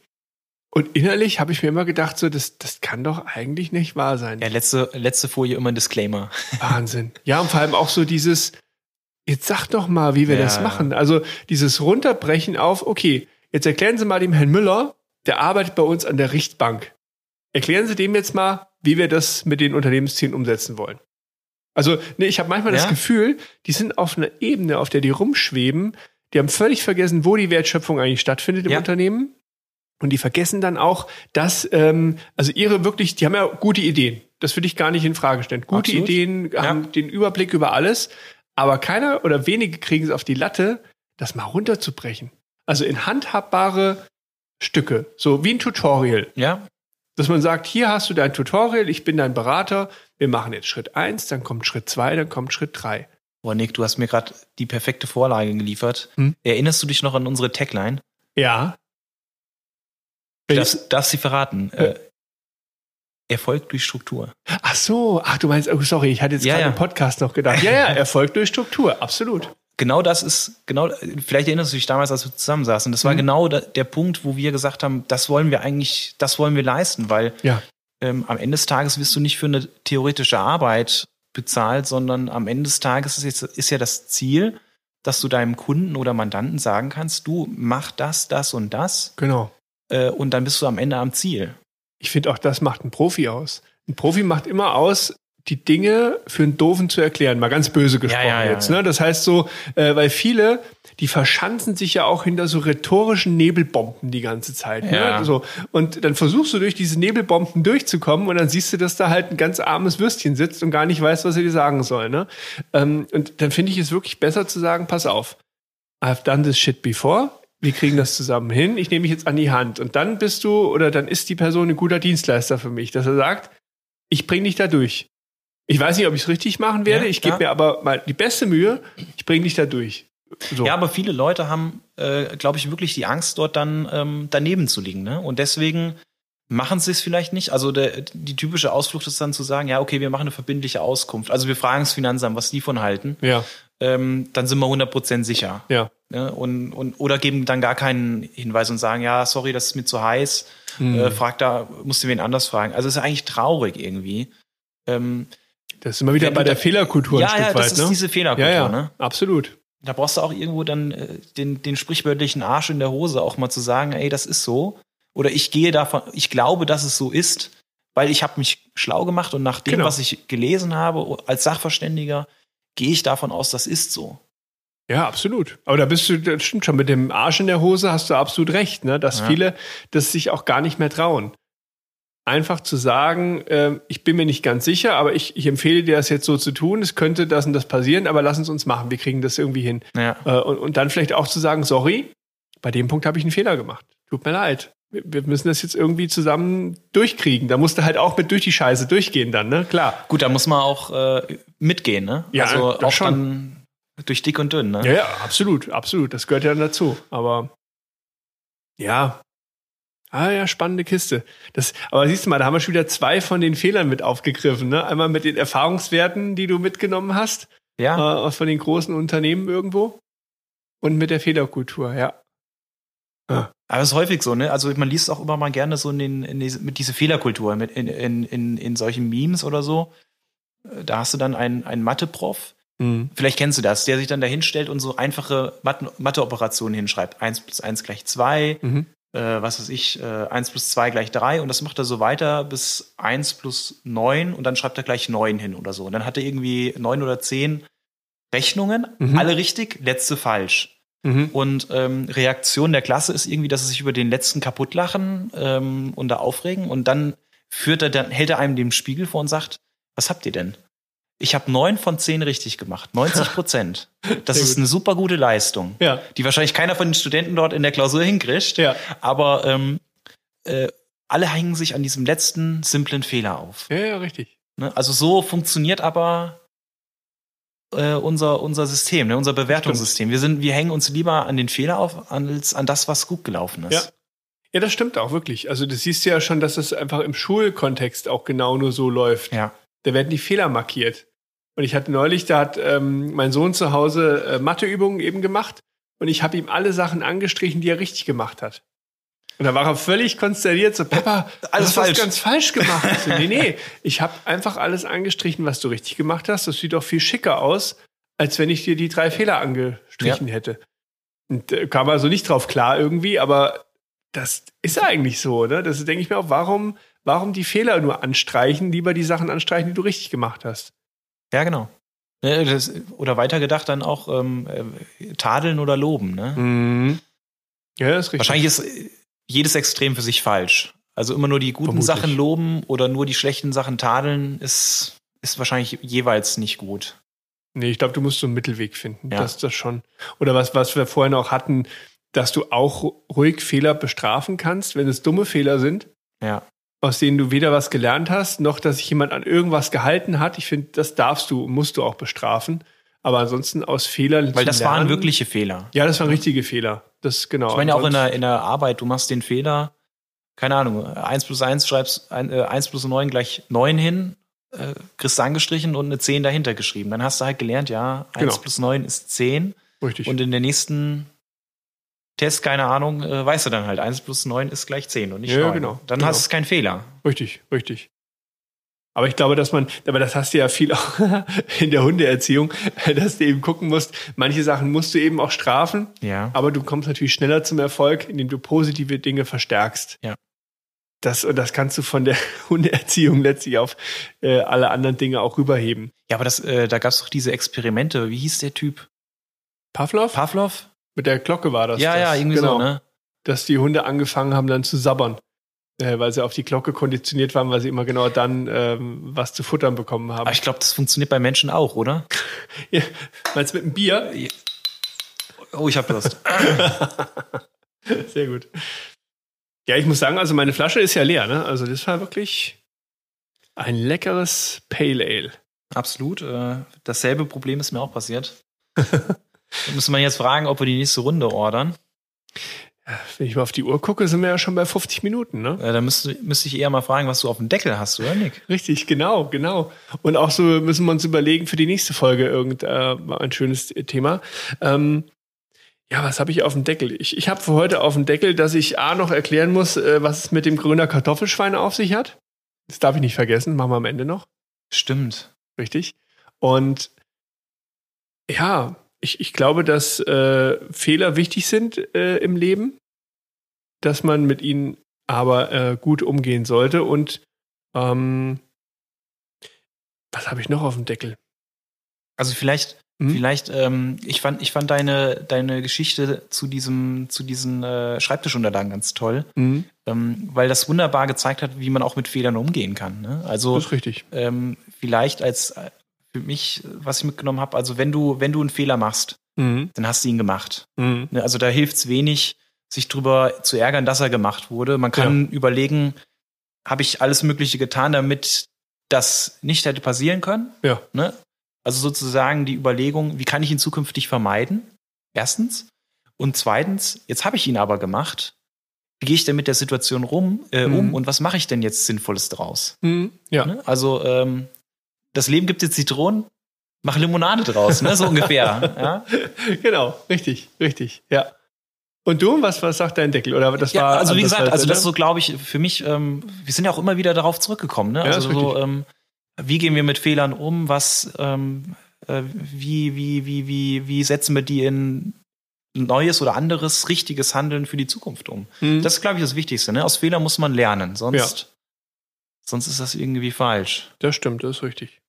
Und innerlich habe ich mir immer gedacht, so, das, das kann doch eigentlich nicht wahr sein. Ja, letzte, letzte Folie immer ein Disclaimer. Wahnsinn. Ja, und vor allem auch so dieses, jetzt sag doch mal, wie wir Ja. das machen. Also dieses Runterbrechen auf, okay, jetzt erklären Sie mal dem Herrn Müller, der arbeitet bei uns an der Richtbank. Erklären Sie dem jetzt mal, wie wir das mit den Unternehmenszielen umsetzen wollen. Also, nee, ich habe manchmal das Ja. Gefühl, die sind auf einer Ebene, auf der die rumschweben. Die haben völlig vergessen, wo die Wertschöpfung eigentlich stattfindet im Ja. Unternehmen. Und die vergessen dann auch, dass, ähm, also ihre wirklich, die haben ja gute Ideen. Das würde ich gar nicht in Frage stellen. Gute Absolut. Ideen, haben den Überblick über alles. Aber keiner oder wenige kriegen es auf die Latte, das mal runterzubrechen. Also in handhabbare Stücke. So wie ein Tutorial. Ja, Dass man sagt, hier hast du dein Tutorial, ich bin dein Berater, wir machen jetzt Schritt eins, dann kommt Schritt zwei, dann kommt Schritt drei. Boah, Nick, du hast mir gerade die perfekte Vorlage geliefert. Hm? Erinnerst du dich noch an unsere Tagline? Ja. Darfst, darfst sie verraten. Äh, Erfolg durch Struktur. Ach so, ach du meinst, oh sorry, ich hatte jetzt Ja, gerade ja. im Podcast noch gedacht. Ja, ja, Erfolg durch Struktur, absolut. Genau das ist, genau, vielleicht erinnerst du dich damals, als wir zusammensaßen. Das war Mhm. genau da, der Punkt, wo wir gesagt haben, das wollen wir eigentlich, das wollen wir leisten, weil Ja. ähm, am Ende des Tages wirst du nicht für eine theoretische Arbeit bezahlt, sondern am Ende des Tages ist, jetzt, ist ja das Ziel, dass du deinem Kunden oder Mandanten sagen kannst, du mach das, das und das Genau. äh, und dann bist du am Ende am Ziel. Ich finde auch, das macht ein Profi aus. Ein Profi macht immer aus die Dinge für einen Doofen zu erklären, mal ganz böse gesprochen Ja, ja, jetzt. Ne? Das heißt so, äh, weil viele, die verschanzen sich ja auch hinter so rhetorischen Nebelbomben die ganze Zeit. Ja. Ne? So, und dann versuchst du durch diese Nebelbomben durchzukommen und dann siehst du, dass da halt ein ganz armes Würstchen sitzt und gar nicht weiß, was er dir sagen soll. Ne? Ähm, und dann finde ich es wirklich besser zu sagen, pass auf, I've done this shit before. Wir kriegen das zusammen hin. Ich nehme mich jetzt an die Hand. Und dann bist du oder dann ist die Person ein guter Dienstleister für mich, dass er sagt, ich bringe dich da durch. Ich weiß nicht, ob ich es richtig machen werde. Ja, ich gebe mir aber mal die beste Mühe. Ich bringe dich da durch. So. Ja, aber viele Leute haben, äh, glaube ich, wirklich die Angst, dort dann ähm, daneben zu liegen. Ne? Und deswegen machen sie es vielleicht nicht. Also der, die typische Ausflucht ist dann zu sagen, ja, okay, wir machen eine verbindliche Auskunft. Also wir fragen das Finanzamt, was die von halten. ja, Ähm, dann sind wir 100% sicher. ja. Ne? Und, und, oder geben dann gar keinen Hinweis und sagen, ja, sorry, das ist mir zu heiß. Mhm. Äh, frag da, musst du wen anders fragen. Also es ist eigentlich traurig irgendwie. Ähm, Das ist immer wieder Wenn bei der da- Fehlerkultur ja, ein Stück ja, weit. das ist ne? diese Fehlerkultur. ja, ja, Ne? absolut. Da brauchst du auch irgendwo dann äh, den, den sprichwörtlichen Arsch in der Hose auch mal zu sagen, ey, das ist so. Oder ich gehe davon, ich glaube, dass es so ist, weil ich habe mich schlau gemacht und nach dem, Genau. was ich gelesen habe, als Sachverständiger, gehe ich davon aus, das ist so. Ja, absolut. Aber da bist du, das stimmt schon, mit dem Arsch in der Hose hast du absolut recht, ne? dass Ja. viele das sich auch gar nicht mehr trauen. Einfach zu sagen, ähm, ich bin mir nicht ganz sicher, aber ich, ich empfehle dir das jetzt so zu tun, es könnte das und das passieren, aber lass uns uns machen, wir kriegen das irgendwie hin. Ja. Äh, und, und dann vielleicht auch zu sagen, sorry, bei dem Punkt habe ich einen Fehler gemacht. Tut mir leid. Wir, wir müssen das jetzt irgendwie zusammen durchkriegen. Da musst du halt auch mit durch die Scheiße durchgehen dann, ne? Klar. Gut, da muss man auch äh, mitgehen, ne? Ja, also auch schon. dann durch dick und dünn, ne? Ja, ja, absolut, absolut. Das gehört ja dann dazu. Aber ja. Ah ja, spannende Kiste. Das, aber siehst du mal, da haben wir schon wieder zwei von den Fehlern mit aufgegriffen. Ne? Einmal mit den Erfahrungswerten, die du mitgenommen hast, Ja. äh, von den großen Unternehmen irgendwo. Und mit der Fehlerkultur, ja. Aber es ist häufig so, ne? Also man liest auch immer mal gerne so in den, in diese, mit diese Fehlerkultur, mit in, in, in, in solchen Memes oder so. Äh, Da hast du dann einen, einen Mathe-Prof, Mhm. vielleicht kennst du das, der sich dann da hinstellt und so einfache Mathe- Mathe-Operationen hinschreibt. Eins plus eins gleich zwei, Mhm. Äh, was weiß ich, äh, eins plus zwei gleich drei und das macht er so weiter bis eins plus neun und dann schreibt er gleich neun hin oder so. Und dann hat er irgendwie neun oder zehn Rechnungen, Mhm. alle richtig, letzte falsch. Mhm. Und ähm, Reaktion der Klasse ist irgendwie, dass sie sich über den letzten kaputt lachen ähm, und da aufregen. Und dann führt er, dann hält er einem den Spiegel vor und sagt, was habt ihr denn? Ich habe neun von zehn richtig gemacht, 90 Prozent. Das Sehr ist gut. eine super gute Leistung, Ja, die wahrscheinlich keiner von den Studenten dort in der Klausur hinkriegt. ja. Aber ähm, äh, alle hängen sich an diesem letzten simplen Fehler auf. Ja, ja, richtig. Ne? Also so funktioniert aber äh, unser, unser System, ne? unser Bewertungssystem. Wir, sind, wir hängen uns lieber an den Fehler auf, als an das, was gut gelaufen ist. Ja. Ja, das stimmt auch wirklich. Also das siehst du ja schon, dass es einfach im Schulkontext auch genau nur so läuft. Ja. Da werden die Fehler markiert. Und ich hatte neulich, da hat ähm, mein Sohn zu Hause äh, Matheübungen eben gemacht und ich habe ihm alle Sachen angestrichen, die er richtig gemacht hat. Und da war er völlig konsterniert, so, Papa, Alles du hast falsch. ganz falsch gemacht. So, nee, nee, ich habe einfach alles angestrichen, was du richtig gemacht hast. Das sieht doch viel schicker aus, als wenn ich dir die drei Fehler angestrichen hätte. Und äh, kam also nicht drauf klar irgendwie, aber das ist eigentlich so, ne? Das denke ich mir auch, warum, warum die Fehler nur anstreichen, lieber die Sachen anstreichen, die du richtig gemacht hast. Ja, genau. Ne, das, oder weitergedacht dann auch ähm, äh, tadeln oder loben. Ne? Mhm. Ja, das ist richtig. Wahrscheinlich ist äh, jedes Extrem für sich falsch. Also immer nur die guten Vermutlich. Sachen loben oder nur die schlechten Sachen tadeln, ist, ist wahrscheinlich jeweils nicht gut. Nee, ich glaube, du musst so einen Mittelweg finden. Ja. Das ist das schon. Oder was, was wir vorhin auch hatten, dass du auch ruhig Fehler bestrafen kannst, wenn es dumme Fehler sind, Ja. Aus denen du weder was gelernt hast, noch dass sich jemand an irgendwas gehalten hat. Ich finde, das darfst du, musst du auch bestrafen. Aber ansonsten aus Fehlern. Weil das waren lernen- wirkliche Fehler. Ja, das waren richtige Fehler. Das genau. Ich meine ja auch in der, in der Arbeit, du machst den Fehler, keine Ahnung, 1 plus 1 schreibst ein, äh, 1 plus 9 gleich 9 hin, äh, kriegst du angestrichen und eine 10 dahinter geschrieben. Dann hast du halt gelernt, ja, 1 Genau. plus 9 ist 10 Richtig. und in der nächsten Test, keine Ahnung, äh, weißt du dann halt, 1 plus 9 ist gleich 10 und nicht Ja, 9. genau, Dann genau. hast du keinen Fehler. Richtig, richtig. Aber ich glaube, dass man, aber das hast du ja viel auch in der Hundeerziehung, dass du eben gucken musst, manche Sachen musst du eben auch strafen, Ja. aber du kommst natürlich schneller zum Erfolg, indem du positive Dinge verstärkst. Ja. Das, und das kannst du von der Hundeerziehung letztlich auf äh, alle anderen Dinge auch rüberheben. Ja, aber das, äh, da gab es doch diese Experimente. Wie hieß der Typ? Pavlov? Pavlov? Mit der Glocke war das. Ja, das, ja, irgendwie genau, so, ne? Dass die Hunde angefangen haben dann zu sabbern. Äh, weil sie auf die Glocke konditioniert waren, weil sie immer genau dann ähm, was zu futtern bekommen haben. Aber ich glaube, das funktioniert bei Menschen auch, oder? ja, meinst du mit einem Bier? Oh, ich habe Durst. Sehr gut. Ja, ich muss sagen, also meine Flasche ist ja leer, ne? Also das war wirklich ein leckeres Pale Ale. Absolut. Äh, dasselbe Problem ist mir auch passiert. da müsste man jetzt fragen, ob wir die nächste Runde ordern. Wenn ich mal auf die Uhr gucke, sind wir ja schon bei 50 Minuten, ne? Äh, da müsste, müsste ich eher mal fragen, was du auf dem Deckel hast, oder Nick? Richtig, genau, genau. Und auch so müssen wir uns überlegen für die nächste Folge irgendein äh, schönes Thema. Ähm, ja, was habe ich auf dem Deckel? Ich, ich habe für heute auf dem Deckel, dass ich A noch erklären muss, äh, was es mit dem grüner Kartoffelschwein auf sich hat. Das darf ich nicht vergessen, machen wir am Ende noch. Stimmt. Richtig. Und ja, ich, ich glaube, dass äh, Fehler wichtig sind äh, im Leben, dass man mit ihnen aber äh, gut umgehen sollte. Und ähm, was habe ich noch auf dem Deckel? Also vielleicht, Hm? vielleicht, ähm, ich fand, ich fand deine, deine Geschichte zu diesem, zu diesen äh, Schreibtischunterlagen ganz toll, Mhm. ähm, weil das wunderbar gezeigt hat, wie man auch mit Fehlern umgehen kann. Ne? Also Das ist richtig. ähm, vielleicht als für mich, was ich mitgenommen habe, also wenn du, wenn du einen Fehler machst, Mhm. dann hast du ihn gemacht. Mhm. Ne, Also da hilft's wenig, sich drüber zu ärgern, dass er gemacht wurde. Man kann überlegen, habe ich alles Mögliche getan, damit das nicht hätte passieren können? Ja. Ne? Also sozusagen die Überlegung, wie kann ich ihn zukünftig vermeiden? Erstens. Und zweitens, jetzt habe ich ihn aber gemacht. Wie gehe ich denn mit der Situation rum, äh, um Mhm. und was mache ich denn jetzt Sinnvolles draus? Mhm. Ja. Ne? Also ähm, das Leben gibt dir Zitronen, mach Limonade draus, ne? so ungefähr. Ja? Genau, richtig, richtig, ja. Und du, was, was sagt dein Deckel? Oder das ja, war also wie gesagt, als- also das ne? ist so, glaube ich, für mich, ähm, wir sind ja auch immer wieder darauf zurückgekommen. Ne? Ja, also so, ähm, wie gehen wir mit Fehlern um? Was, ähm, äh, wie, wie, wie, wie, wie setzen wir die in neues oder anderes, richtiges Handeln für die Zukunft um? Mhm. Das ist, glaube ich, das Wichtigste. Ne? Aus Fehlern muss man lernen, sonst, sonst ist das irgendwie falsch. das stimmt, das ist richtig.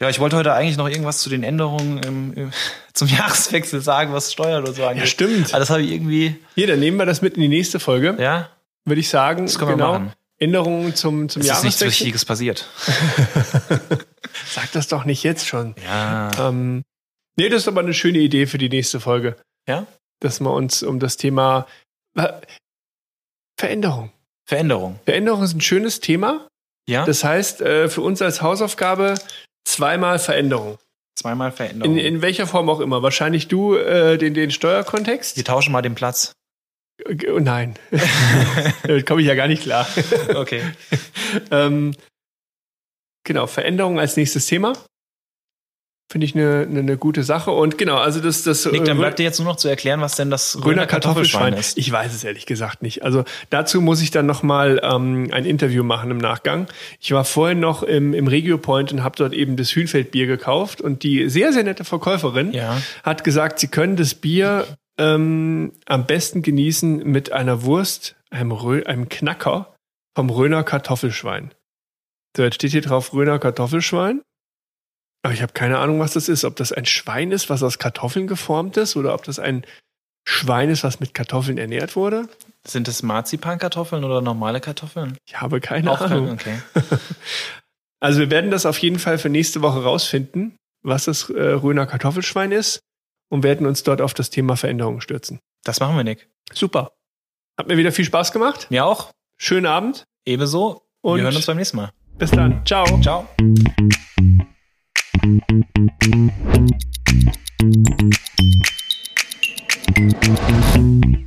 Ja, ich wollte heute eigentlich noch irgendwas zu den Änderungen im, im, zum Jahreswechsel sagen, was Steuern oder so angeht. Ja, stimmt. Aber das habe ich irgendwie, Hier, dann nehmen wir das mit in die nächste Folge. ja, Würde ich sagen, das können wir genau. machen. Änderungen zum, zum Es ist nichts Jahreswechsel. Wichtiges passiert. Sag das doch nicht jetzt schon. Ja. Ähm, nee, das ist aber eine schöne Idee für die nächste Folge. Ja? Dass wir uns um das Thema Veränderung. Veränderung. Veränderung ist ein schönes Thema. Ja? Das heißt, äh, für uns als Hausaufgabe zweimal Veränderung. Zweimal Veränderung. In, in welcher Form auch immer. Wahrscheinlich du äh, den, den Steuerkontext. Wir tauschen mal den Platz. Oh nein. Damit komme ich ja gar nicht klar. Okay. ähm, genau, Veränderung als nächstes Thema. Finde ich eine, eine, eine gute Sache. Und genau, also das, das Nick, dann äh, bleibt dir jetzt nur noch zu erklären, was denn das Grüner Kartoffelschwein ist. Ich weiß es ehrlich gesagt nicht. Also dazu muss ich dann noch mal ähm, ein Interview machen im Nachgang. Ich war vorhin noch im, im Regio Point und habe dort eben das Hühnfeldbier gekauft und die sehr, sehr nette Verkäuferin Ja. hat gesagt, sie können das Bier ähm, am besten genießen mit einer Wurst, einem, Rö einem Knacker vom Röner Kartoffelschwein. So, jetzt steht hier drauf Röner Kartoffelschwein. Aber ich habe keine Ahnung, was das ist. Ob das ein Schwein ist, was aus Kartoffeln geformt ist, oder ob das ein Schwein ist, was mit Kartoffeln ernährt wurde. Sind es Marzipankartoffeln oder normale Kartoffeln? Ich habe keine Auch Ahnung. Okay. Also wir werden das auf jeden Fall für nächste Woche rausfinden, was das äh, Röner Kartoffelschwein ist und werden uns dort auf das Thema Veränderungen stürzen. Das machen wir, Nick. Super. Hat mir wieder viel Spaß gemacht. Mir auch. Schönen Abend Ebenso. und wir hören uns beim nächsten Mal. bis dann. Ciao. Ciao. Thank you.